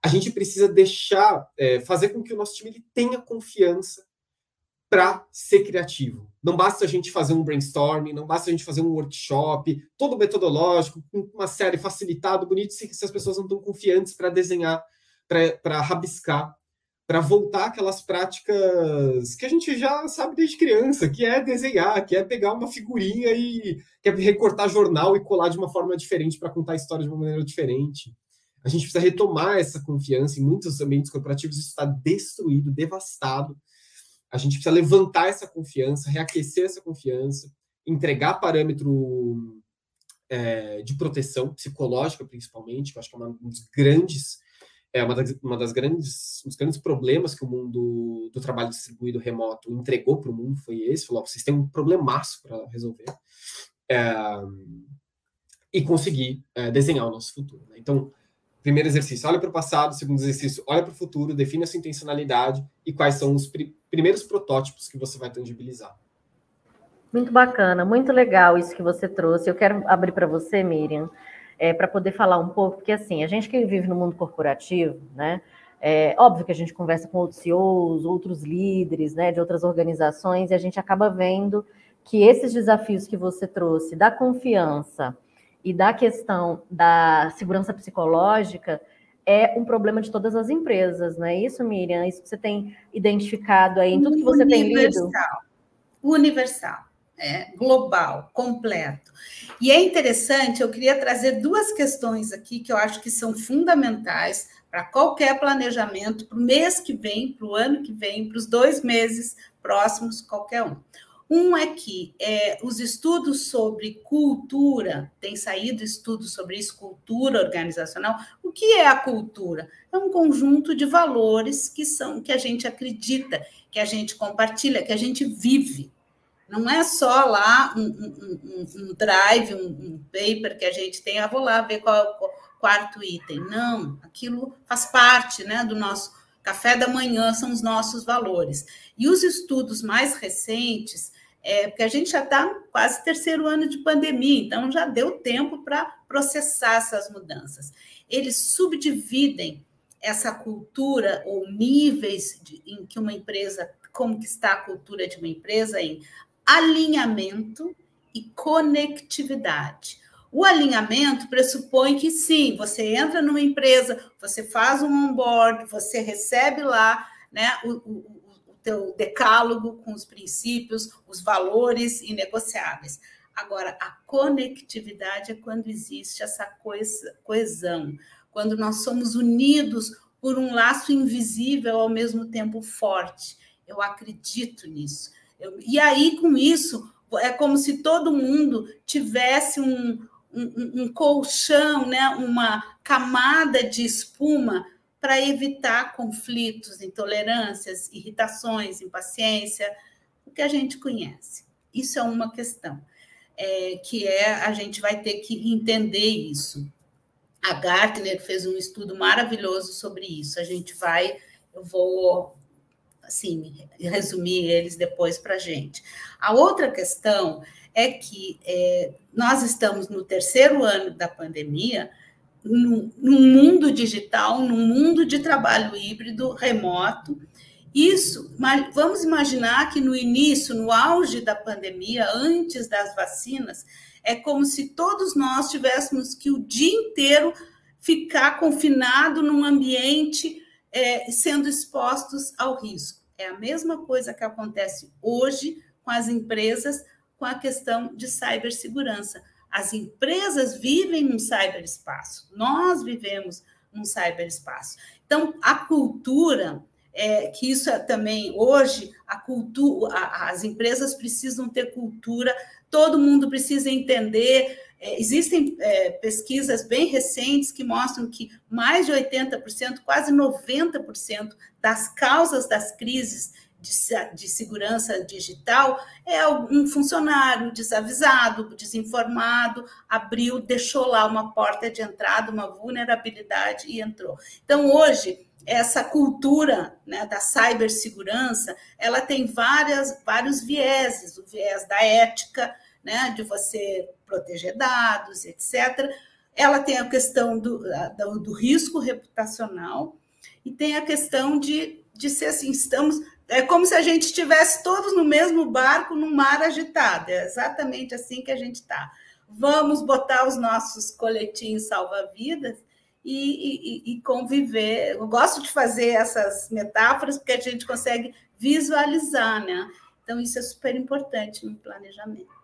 a gente precisa deixar, é, fazer com que o nosso time ele tenha confiança para ser criativo. Não basta a gente fazer um brainstorming, não basta a gente fazer um workshop, todo metodológico, com uma série facilitado, bonito, se, se as pessoas não estão confiantes para desenhar, para rabiscar, para voltar aquelas práticas que a gente já sabe desde criança, que é desenhar, que é pegar uma figurinha e que é recortar jornal e colar de uma forma diferente para contar a história de uma maneira diferente. A gente precisa retomar essa confiança. Em muitos ambientes corporativos isso está destruído, devastado. A gente precisa levantar essa confiança, reaquecer essa confiança, entregar parâmetro é, de proteção psicológica, principalmente, que eu acho que é uma, um dos grandes, é uma das, uma das grandes, um dos grandes problemas que o mundo do trabalho distribuído remoto entregou para o mundo foi esse. Falou: vocês têm um problemaço para resolver. É, e conseguir é, desenhar o nosso futuro. Né? Então, primeiro exercício, olha para o passado, segundo exercício, olha para o futuro, define a sua intencionalidade e quais são os pr primeiros protótipos que você vai tangibilizar. Muito bacana, muito legal isso que você trouxe. Eu quero abrir para você, Miriam, é, para poder falar um pouco, porque assim, a gente que vive no mundo corporativo, né? É óbvio que a gente conversa com outros CEOs, outros líderes, né, de outras organizações, e a gente acaba vendo que esses desafios que você trouxe, da confiança, e da questão da segurança psicológica é um problema de todas as empresas, não é isso, Miriam? Isso que você tem identificado aí em tudo que você Universal. tem lido? Universal, é, global, completo. E é interessante, eu queria trazer duas questões aqui que eu acho que são fundamentais para qualquer planejamento, para o mês que vem, para o ano que vem, para os dois meses próximos, qualquer um. Um é que é, os estudos sobre cultura, tem saído estudos sobre isso, cultura organizacional. O que é a cultura? É um conjunto de valores que são que a gente acredita, que a gente compartilha, que a gente vive. Não é só lá um, um, um, um drive, um, paper que a gente tem, ah, vou lá ver qual é o quarto item. Não, aquilo faz parte né, do nosso café da manhã, são os nossos valores. E os estudos mais recentes é, porque a gente já está quase terceiro ano de pandemia, então já deu tempo para processar essas mudanças. Eles subdividem essa cultura ou níveis de, em que uma empresa, como que está a cultura de uma empresa em alinhamento e conectividade. O alinhamento pressupõe que sim, você entra numa empresa, você faz um onboard, você recebe lá né, o, teu decálogo com os princípios, os valores inegociáveis. Agora, a conectividade é quando existe essa coesão, quando nós somos unidos por um laço invisível ao mesmo tempo forte. Eu acredito nisso. Eu, e aí, com isso, é como se todo mundo tivesse um, um, um colchão, né? uma camada de espuma para evitar conflitos, intolerâncias, irritações, impaciência, o que a gente conhece. Isso é uma questão, é, que é a gente vai ter que entender isso. A Gartner fez um estudo maravilhoso sobre isso. A gente vai, eu vou assim resumir eles depois para a gente. A outra questão é que é, nós estamos no terceiro ano da pandemia, no mundo digital, no mundo de trabalho híbrido, remoto. Isso, vamos imaginar que no início, no auge da pandemia, antes das vacinas, é como se todos nós tivéssemos que o dia inteiro ficar confinado num ambiente é, sendo expostos ao risco. É a mesma coisa que acontece hoje com as empresas com a questão de cibersegurança. As empresas vivem num cyberespaço, nós vivemos num cyberespaço. Então, a cultura, é, que isso é também, hoje, a cultura, as empresas precisam ter cultura, todo mundo precisa entender. É, existem é, pesquisas bem recentes que mostram que mais de 80%, quase 90% das causas das crises de, de segurança digital é um funcionário desavisado, desinformado, abriu, deixou lá uma porta de entrada, uma vulnerabilidade e entrou. Então, hoje, essa cultura né, da cibersegurança, ela tem várias, vários vieses, o viés da ética, né, de você proteger dados, etc. Ela tem a questão do, do, do risco reputacional e tem a questão de, de ser assim, estamos é como se a gente estivesse todos no mesmo barco, num mar agitado. É exatamente assim que a gente está. Vamos botar os nossos coletinhos salva-vidas e, e, e, conviver. Eu gosto de fazer essas metáforas porque a gente consegue visualizar, né? Então, isso é super importante no planejamento.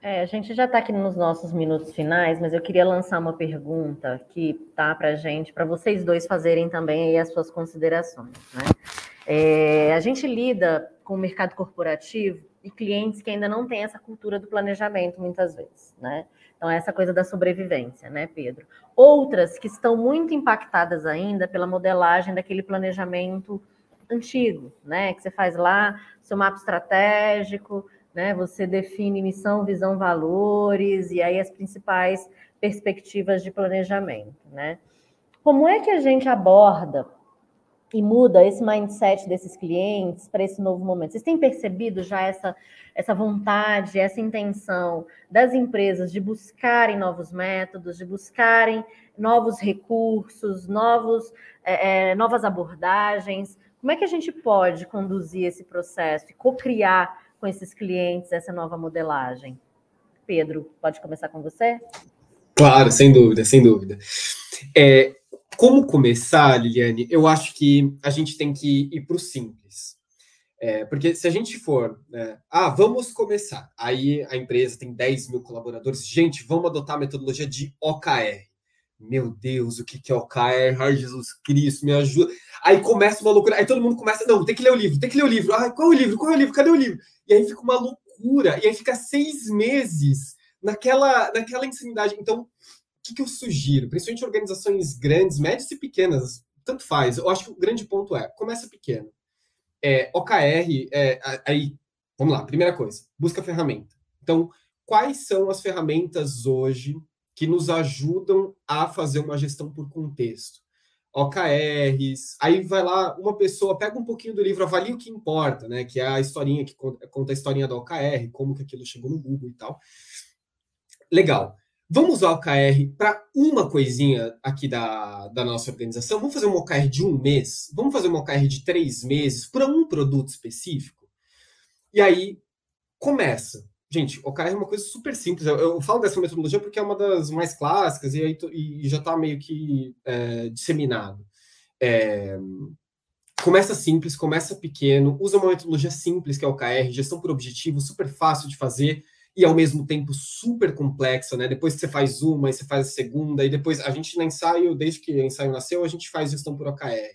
É, a gente já está aqui nos nossos minutos finais, mas eu queria lançar uma pergunta que tá para gente, para vocês dois fazerem também aí as suas considerações, né? É, a gente lida com o mercado corporativo e clientes que ainda não têm essa cultura do planejamento, muitas vezes, né? Então, essa coisa da sobrevivência, né, Pedro? Outras que estão muito impactadas ainda pela modelagem daquele planejamento antigo, né? Que você faz lá, seu mapa estratégico, né? Você define missão, visão, valores, e aí as principais perspectivas de planejamento, né? Como é que a gente aborda e muda esse mindset desses clientes para esse novo momento? Vocês têm percebido já essa, essa vontade, essa intenção das empresas de buscarem novos métodos, de buscarem novos recursos, novos, é, é, novas abordagens? Como é que a gente pode conduzir esse processo e co-criar com esses clientes essa nova modelagem? Pedro, pode começar com você? Claro, sem dúvida, sem dúvida. É, como começar, Liliane? Eu acho que a gente tem que ir para o simples. É, porque se a gente for, né, ah, vamos começar. Aí a empresa tem 10 mil colaboradores. Gente, vamos adotar a metodologia de OKR. Meu Deus, o que, que é OKR? Ai, Jesus Cristo, me ajuda. Aí começa uma loucura. Aí todo mundo começa, não, tem que ler o livro, tem que ler o livro. Ah, qual é o livro? Qual é o livro? Cadê o livro? E aí fica uma loucura. E aí fica seis meses naquela, naquela insanidade. Então, que, que eu sugiro? Principalmente organizações grandes, médias e pequenas, tanto faz. Eu acho que o grande ponto é, começa pequeno. É, OKR, é, aí, vamos lá, primeira coisa, busca ferramenta. Então, quais são as ferramentas hoje que nos ajudam a fazer uma gestão por contexto? OKRs, aí vai lá, uma pessoa pega um pouquinho do livro, avalia o que importa, né? Que é a historinha que conta, a historinha da OKR, como que aquilo chegou no Google e tal. Legal. Vamos usar o OKR para uma coisinha aqui da, da nossa organização? Vamos fazer um OKR de um mês? Vamos fazer um OKR de três meses para um produto específico? E aí, começa. Gente, o OKR é uma coisa super simples. Eu, eu, falo dessa metodologia porque é uma das mais clássicas e, aí, e já está meio que é, disseminado. É, começa simples, começa pequeno, usa uma metodologia simples, que é o OKR, gestão por objetivo, super fácil de fazer e ao mesmo tempo super complexa, né? Depois que você faz uma, e você faz a segunda, e depois a gente na ensaio, desde que o ensaio nasceu, a gente faz gestão por OKR.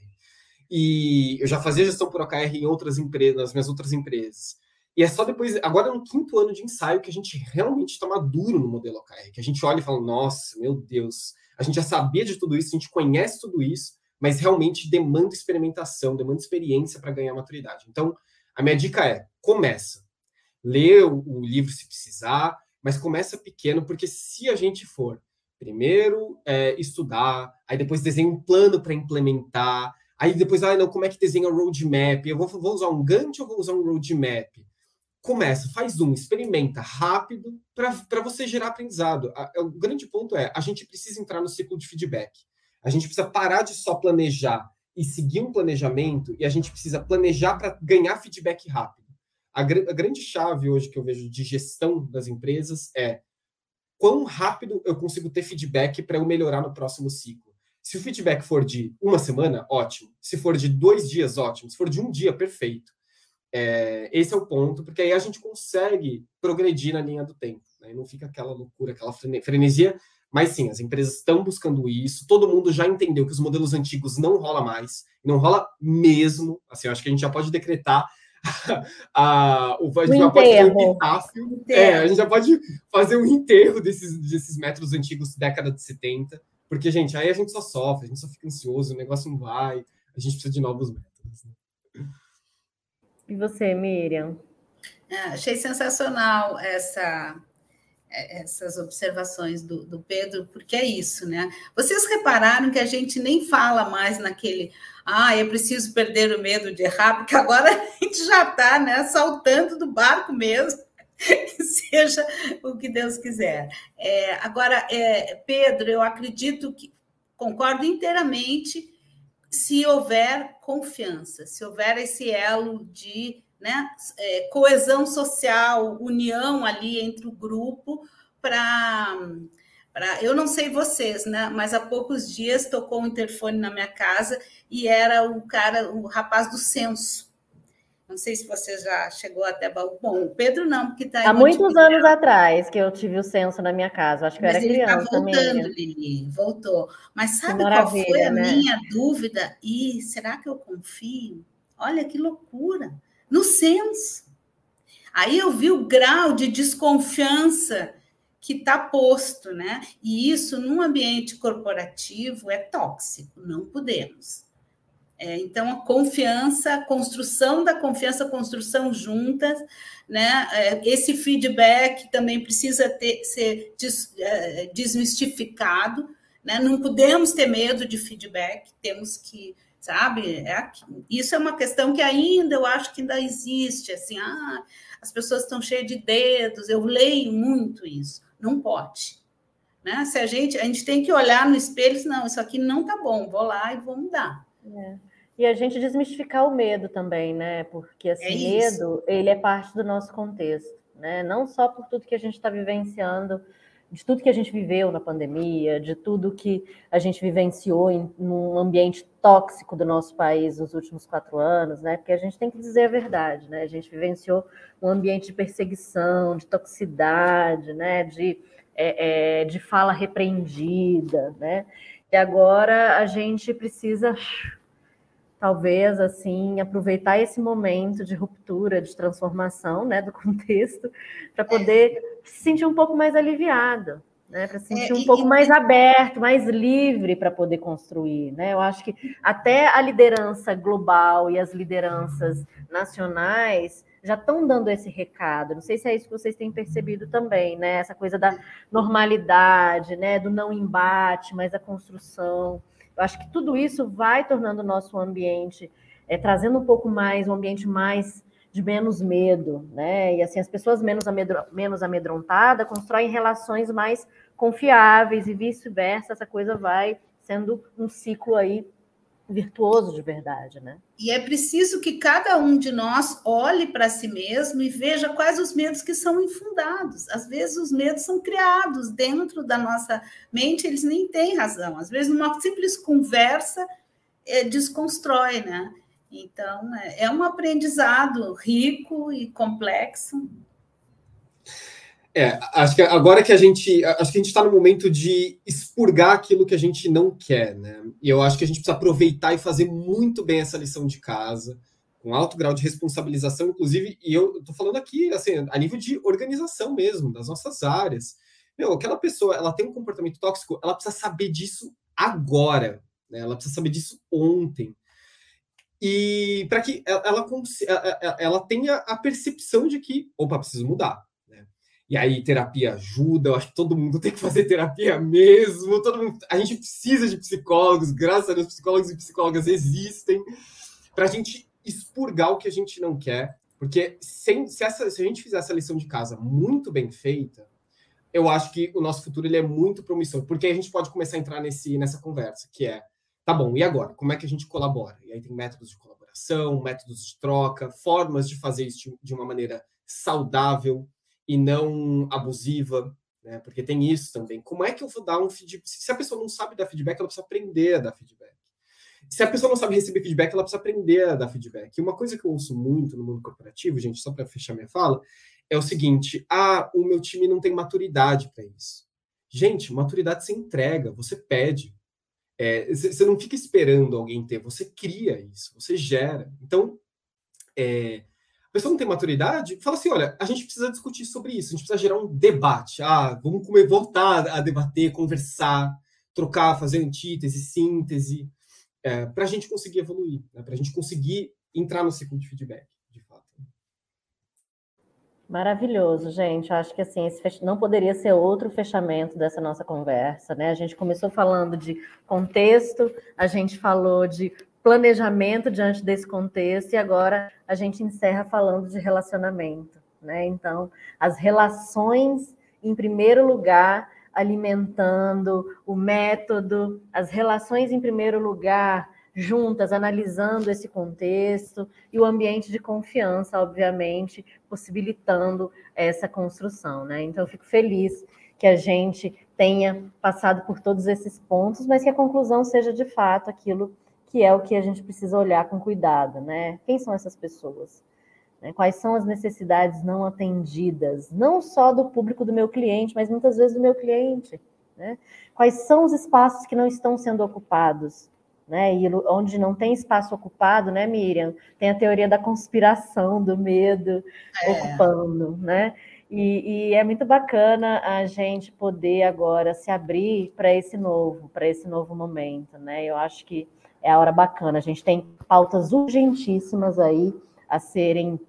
E eu já fazia gestão por OKR em outras empresas, nas minhas outras empresas. E é só depois, agora no quinto ano de ensaio, que a gente realmente está maduro no modelo OKR, que a gente olha e fala, nossa, meu Deus, a gente já sabia de tudo isso, a gente conhece tudo isso, mas realmente demanda experimentação, demanda experiência para ganhar maturidade. Então, a minha dica é, começa lê o, o livro se precisar, mas começa pequeno, porque se a gente for primeiro é, estudar, aí depois desenha um plano para implementar, aí depois, ah, não, como é que desenha o roadmap? Eu vou, vou usar um Gantt ou vou usar um roadmap? Começa, faz um, experimenta rápido para você gerar aprendizado. o grande ponto é, a gente precisa entrar no ciclo de feedback. A gente precisa parar de só planejar e seguir um planejamento, e a gente precisa planejar para ganhar feedback rápido. A, gr a grande chave hoje que eu vejo de gestão das empresas é quão rápido eu consigo ter feedback para eu melhorar no próximo ciclo. Se o feedback for de uma semana, ótimo. Se for de dois dias, ótimo. Se for de um dia, perfeito. É, esse é o ponto, porque aí a gente consegue progredir na linha do tempo. Né? Não fica aquela loucura, aquela frenesia. Mas sim, as empresas estão buscando isso. Todo mundo já entendeu que os modelos antigos não rola mais. Não rola mesmo. Assim, acho que a gente já pode decretar a, o, a gente já pode fazer um epitáfio. É, a gente já pode fazer um enterro desses, desses métodos antigos, década de 70. Porque, gente, aí a gente só sofre, a gente só fica ansioso, o negócio não vai, a gente precisa de novos métodos. Né? E você, Miriam? É, achei sensacional essa essas observações do, do, Pedro, porque é isso, né? Vocês repararam que a gente nem fala mais naquele, ah, é preciso perder o medo de errar, porque agora a gente já está né, saltando do barco mesmo, que seja o que Deus quiser. É, agora, é, Pedro, eu acredito que concordo inteiramente se houver confiança, se houver esse elo de né? É, coesão social, união ali entre o grupo para. Eu não sei vocês, né? Mas há poucos dias tocou um interfone na minha casa e era o cara, o rapaz do censo. Não sei se você já chegou até. Bom, o Pedro não, porque está. Há muitos anos atrás que eu tive o censo na minha casa. Acho que Mas eu era ele criança. Está voltando, Lili, voltou. Mas sabe qual foi a né? minha dúvida? E será que eu confio? Olha que loucura! No censo. Aí eu vi o grau de desconfiança que está posto, né? E isso, num ambiente corporativo, é tóxico, não podemos. É, então, a confiança, a construção da confiança, a construção juntas, né? É, esse feedback também precisa ter, ser des, é, desmistificado, né? Não podemos ter medo de feedback, temos que sabe? É isso é uma questão que ainda eu acho que ainda existe, assim, ah, as pessoas estão cheias de dedos, eu leio muito isso. Não pode. Né? Se a gente, a gente tem que olhar no espelho e não, isso aqui não tá bom, vou lá e vou mudar. É. E a gente desmistificar o medo também, né? Porque esse é medo, ele é parte do nosso contexto, né? Não só por tudo que a gente está vivenciando de tudo que a gente viveu na pandemia, de tudo que a gente vivenciou em num ambiente tóxico do nosso país nos últimos quatro anos, né? Porque a gente tem que dizer a verdade, né? A gente vivenciou um ambiente de perseguição, de toxicidade, né? De, é, é, de fala repreendida, né? E agora a gente precisa talvez assim aproveitar esse momento de ruptura, de transformação, né, do contexto, para poder se sentir um pouco mais aliviado, né, para se sentir é, um pouco e, mais aberto, mais livre para poder construir, né? Eu acho que até a liderança global e as lideranças nacionais já estão dando esse recado. Não sei se é isso que vocês têm percebido também, né? Essa coisa da normalidade, né, do não embate, mas a construção. Eu acho que tudo isso vai tornando o nosso ambiente, é, trazendo um pouco mais, um ambiente mais de menos medo, né? E assim, as pessoas menos, amedro, menos amedrontadas constroem relações mais confiáveis e vice-versa, essa coisa vai sendo um ciclo aí virtuoso de verdade, né? E é preciso que cada um de nós olhe para si mesmo e veja quais os medos que são infundados. Às vezes os medos são criados dentro da nossa mente, eles nem têm razão. Às vezes numa simples conversa é, desconstrói, né? Então é, é um aprendizado rico e complexo. É, acho que agora que a gente. Acho que a gente está no momento de expurgar aquilo que a gente não quer, né? E eu acho que a gente precisa aproveitar e fazer muito bem essa lição de casa, com alto grau de responsabilização, inclusive, e eu estou falando aqui, assim, a nível de organização mesmo, das nossas áreas. Meu, aquela pessoa, ela tem um comportamento tóxico, ela precisa saber disso agora, né? Ela precisa saber disso ontem. E para que ela, ela, ela tenha a percepção de que, opa, preciso mudar e aí terapia ajuda, eu acho que todo mundo tem que fazer terapia mesmo, todo mundo, a gente precisa de psicólogos, graças a Deus psicólogos e psicólogas existem, para a gente expurgar o que a gente não quer, porque sem, se, essa, se a gente fizer essa lição de casa muito bem feita, eu acho que o nosso futuro ele é muito promissor, porque a gente pode começar a entrar nesse, nessa conversa, que é, tá bom, e agora? Como é que a gente colabora? E aí tem métodos de colaboração, métodos de troca, formas de fazer isso de uma maneira saudável, e não abusiva, né? Porque tem isso também. Como é que eu vou dar um feedback? Se a pessoa não sabe dar feedback, ela precisa aprender a dar feedback. Se a pessoa não sabe receber feedback, ela precisa aprender a dar feedback. E uma coisa que eu ouço muito no mundo corporativo, gente, só para fechar minha fala, é o seguinte: ah, o meu time não tem maturidade para isso. Gente, maturidade se entrega, você pede. É, você não fica esperando alguém ter, você cria isso, você gera. Então, é, a pessoa não tem maturidade, fala assim: olha, a gente precisa discutir sobre isso, a gente precisa gerar um debate. Ah, vamos comer, voltar a debater, conversar, trocar, fazer antítese, síntese, é, para a gente conseguir evoluir, né? para a gente conseguir entrar no ciclo de feedback, de fato. Maravilhoso, gente. Eu acho que assim, fech... não poderia ser outro fechamento dessa nossa conversa, né? A gente começou falando de contexto, a gente falou de planejamento diante desse contexto e agora a gente encerra falando de relacionamento, né? Então, as relações em primeiro lugar, alimentando o método, as relações em primeiro lugar, juntas, analisando esse contexto e o ambiente de confiança, obviamente, possibilitando essa construção, né? Então, eu fico feliz que a gente tenha passado por todos esses pontos, mas que a conclusão seja de fato aquilo que é o que a gente precisa olhar com cuidado, né? Quem são essas pessoas? Né? Quais são as necessidades não atendidas, não só do público do meu cliente, mas muitas vezes do meu cliente, né? Quais são os espaços que não estão sendo ocupados? Né? E onde não tem espaço ocupado, né, Miriam? Tem a teoria da conspiração, do medo é. ocupando, né? E, e, é muito bacana a gente poder agora se abrir para esse novo, para esse novo momento, né? Eu acho que é a hora bacana. A gente tem pautas urgentíssimas aí a serem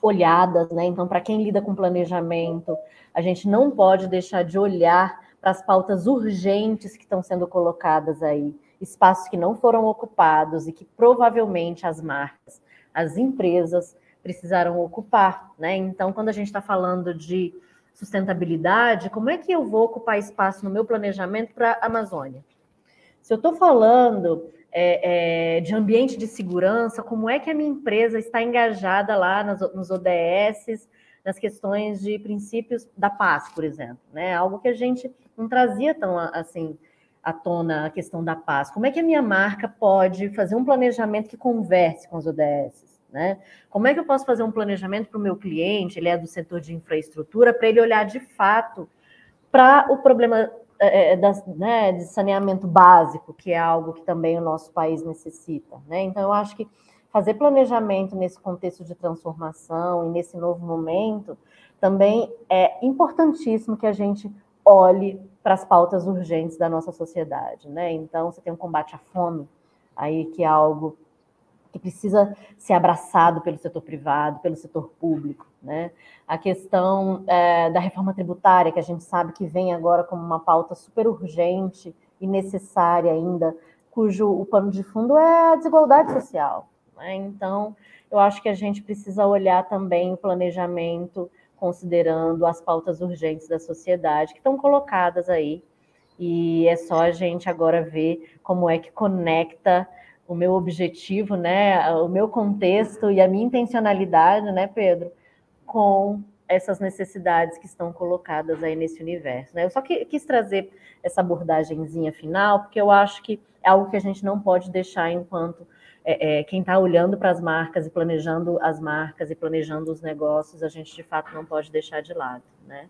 olhadas, né? Então, para quem lida com planejamento, a gente não pode deixar de olhar para as pautas urgentes que estão sendo colocadas aí, espaços que não foram ocupados e que provavelmente as marcas, as empresas precisaram ocupar, né? Então, quando a gente está falando de sustentabilidade, como é que eu vou ocupar espaço no meu planejamento para a Amazônia? Se eu estou falando é, é, de ambiente de segurança, como é que a minha empresa está engajada lá nas, nos ODS, nas questões de princípios da paz, por exemplo, né? Algo que a gente não trazia tão assim à tona a questão da paz. Como é que a minha marca pode fazer um planejamento que converse com os ODS? Né? Como é que eu posso fazer um planejamento para o meu cliente, ele é do setor de infraestrutura, para ele olhar de fato para o problema é, é das, né, de saneamento básico, que é algo que também o nosso país necessita. Né? Então, eu acho que fazer planejamento nesse contexto de transformação e nesse novo momento também é importantíssimo que a gente olhe para as pautas urgentes da nossa sociedade. Né? Então, você tem um combate à fome, aí que é algo que precisa ser abraçado pelo setor privado, pelo setor público. Né? A questão é, da reforma tributária, que a gente sabe que vem agora como uma pauta super urgente e necessária ainda, cujo o pano de fundo é a desigualdade social. Né? Então, eu acho que a gente precisa olhar também o planejamento considerando as pautas urgentes da sociedade que estão colocadas aí. E é só a gente agora ver como é que conecta o meu objetivo, né, o meu contexto e a minha intencionalidade, né, Pedro, com essas necessidades que estão colocadas aí nesse universo. Né? Eu só quis trazer essa abordagemzinha final, porque eu acho que é algo que a gente não pode deixar enquanto é, é, quem está olhando para as marcas e planejando as marcas e planejando os negócios, a gente de fato não pode deixar de lado, né?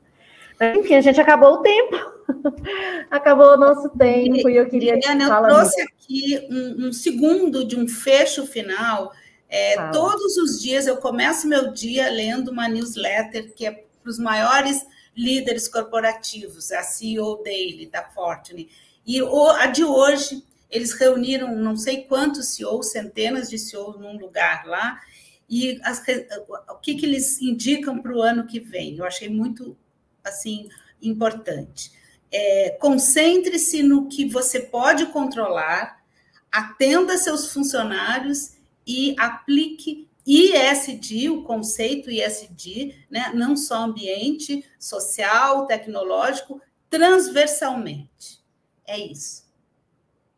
Enfim, a gente acabou o tempo. acabou o nosso tempo e, eu queria Liliana, eu trouxe aqui um, um, segundo de um fecho final. É, todos os dias eu começo meu dia lendo uma newsletter que é para os maiores líderes corporativos, a CEO Daily da Fortune. E o, a de hoje eles reuniram não sei quantos CEOs, centenas de CEOs num lugar lá, e as, o que, que eles indicam para o ano que vem? Eu achei muito assim importante. É, Concentre-se no que você pode controlar, atenda seus funcionários e aplique ISD, o conceito ISD, né? não só ambiente, social, tecnológico, transversalmente. É isso.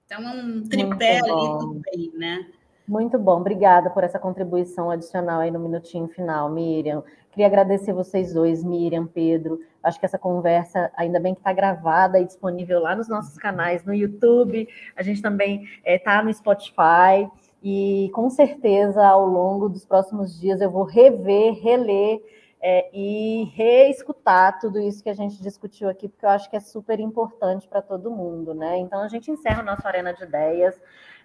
Então, é um tripé ali do bem, né? Muito bom, obrigada por essa contribuição adicional aí no minutinho final, Miriam. Queria agradecer vocês dois, Miriam, Pedro. Acho que essa conversa, ainda bem que está gravada e disponível lá nos nossos canais no YouTube. A gente também está é, no Spotify. E com certeza, ao longo dos próximos dias, eu vou rever, reler é, e reescutar tudo isso que a gente discutiu aqui, porque eu acho que é super importante para todo mundo, né? Então a gente encerra o nosso Arena de Ideias.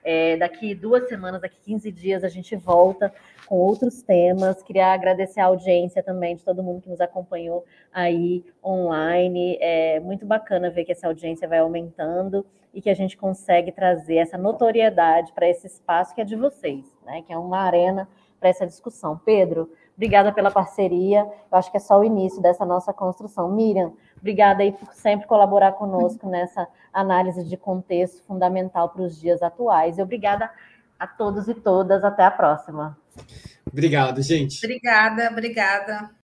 É, daqui duas semanas, daqui 15 dias, a gente volta com outros temas. Queria agradecer a audiência também de todo mundo que nos acompanhou aí online. É muito bacana ver que essa audiência vai aumentando e que a gente consegue trazer essa notoriedade para esse espaço que é de vocês, né? Que é uma arena para essa discussão. Pedro, obrigada pela parceria. Eu acho que é só o início dessa nossa construção. Miriam, obrigada aí por sempre colaborar conosco nessa análise de contexto fundamental para os dias atuais. E obrigada a todos e todas. Até a próxima. Obrigado, gente. Obrigada, obrigada.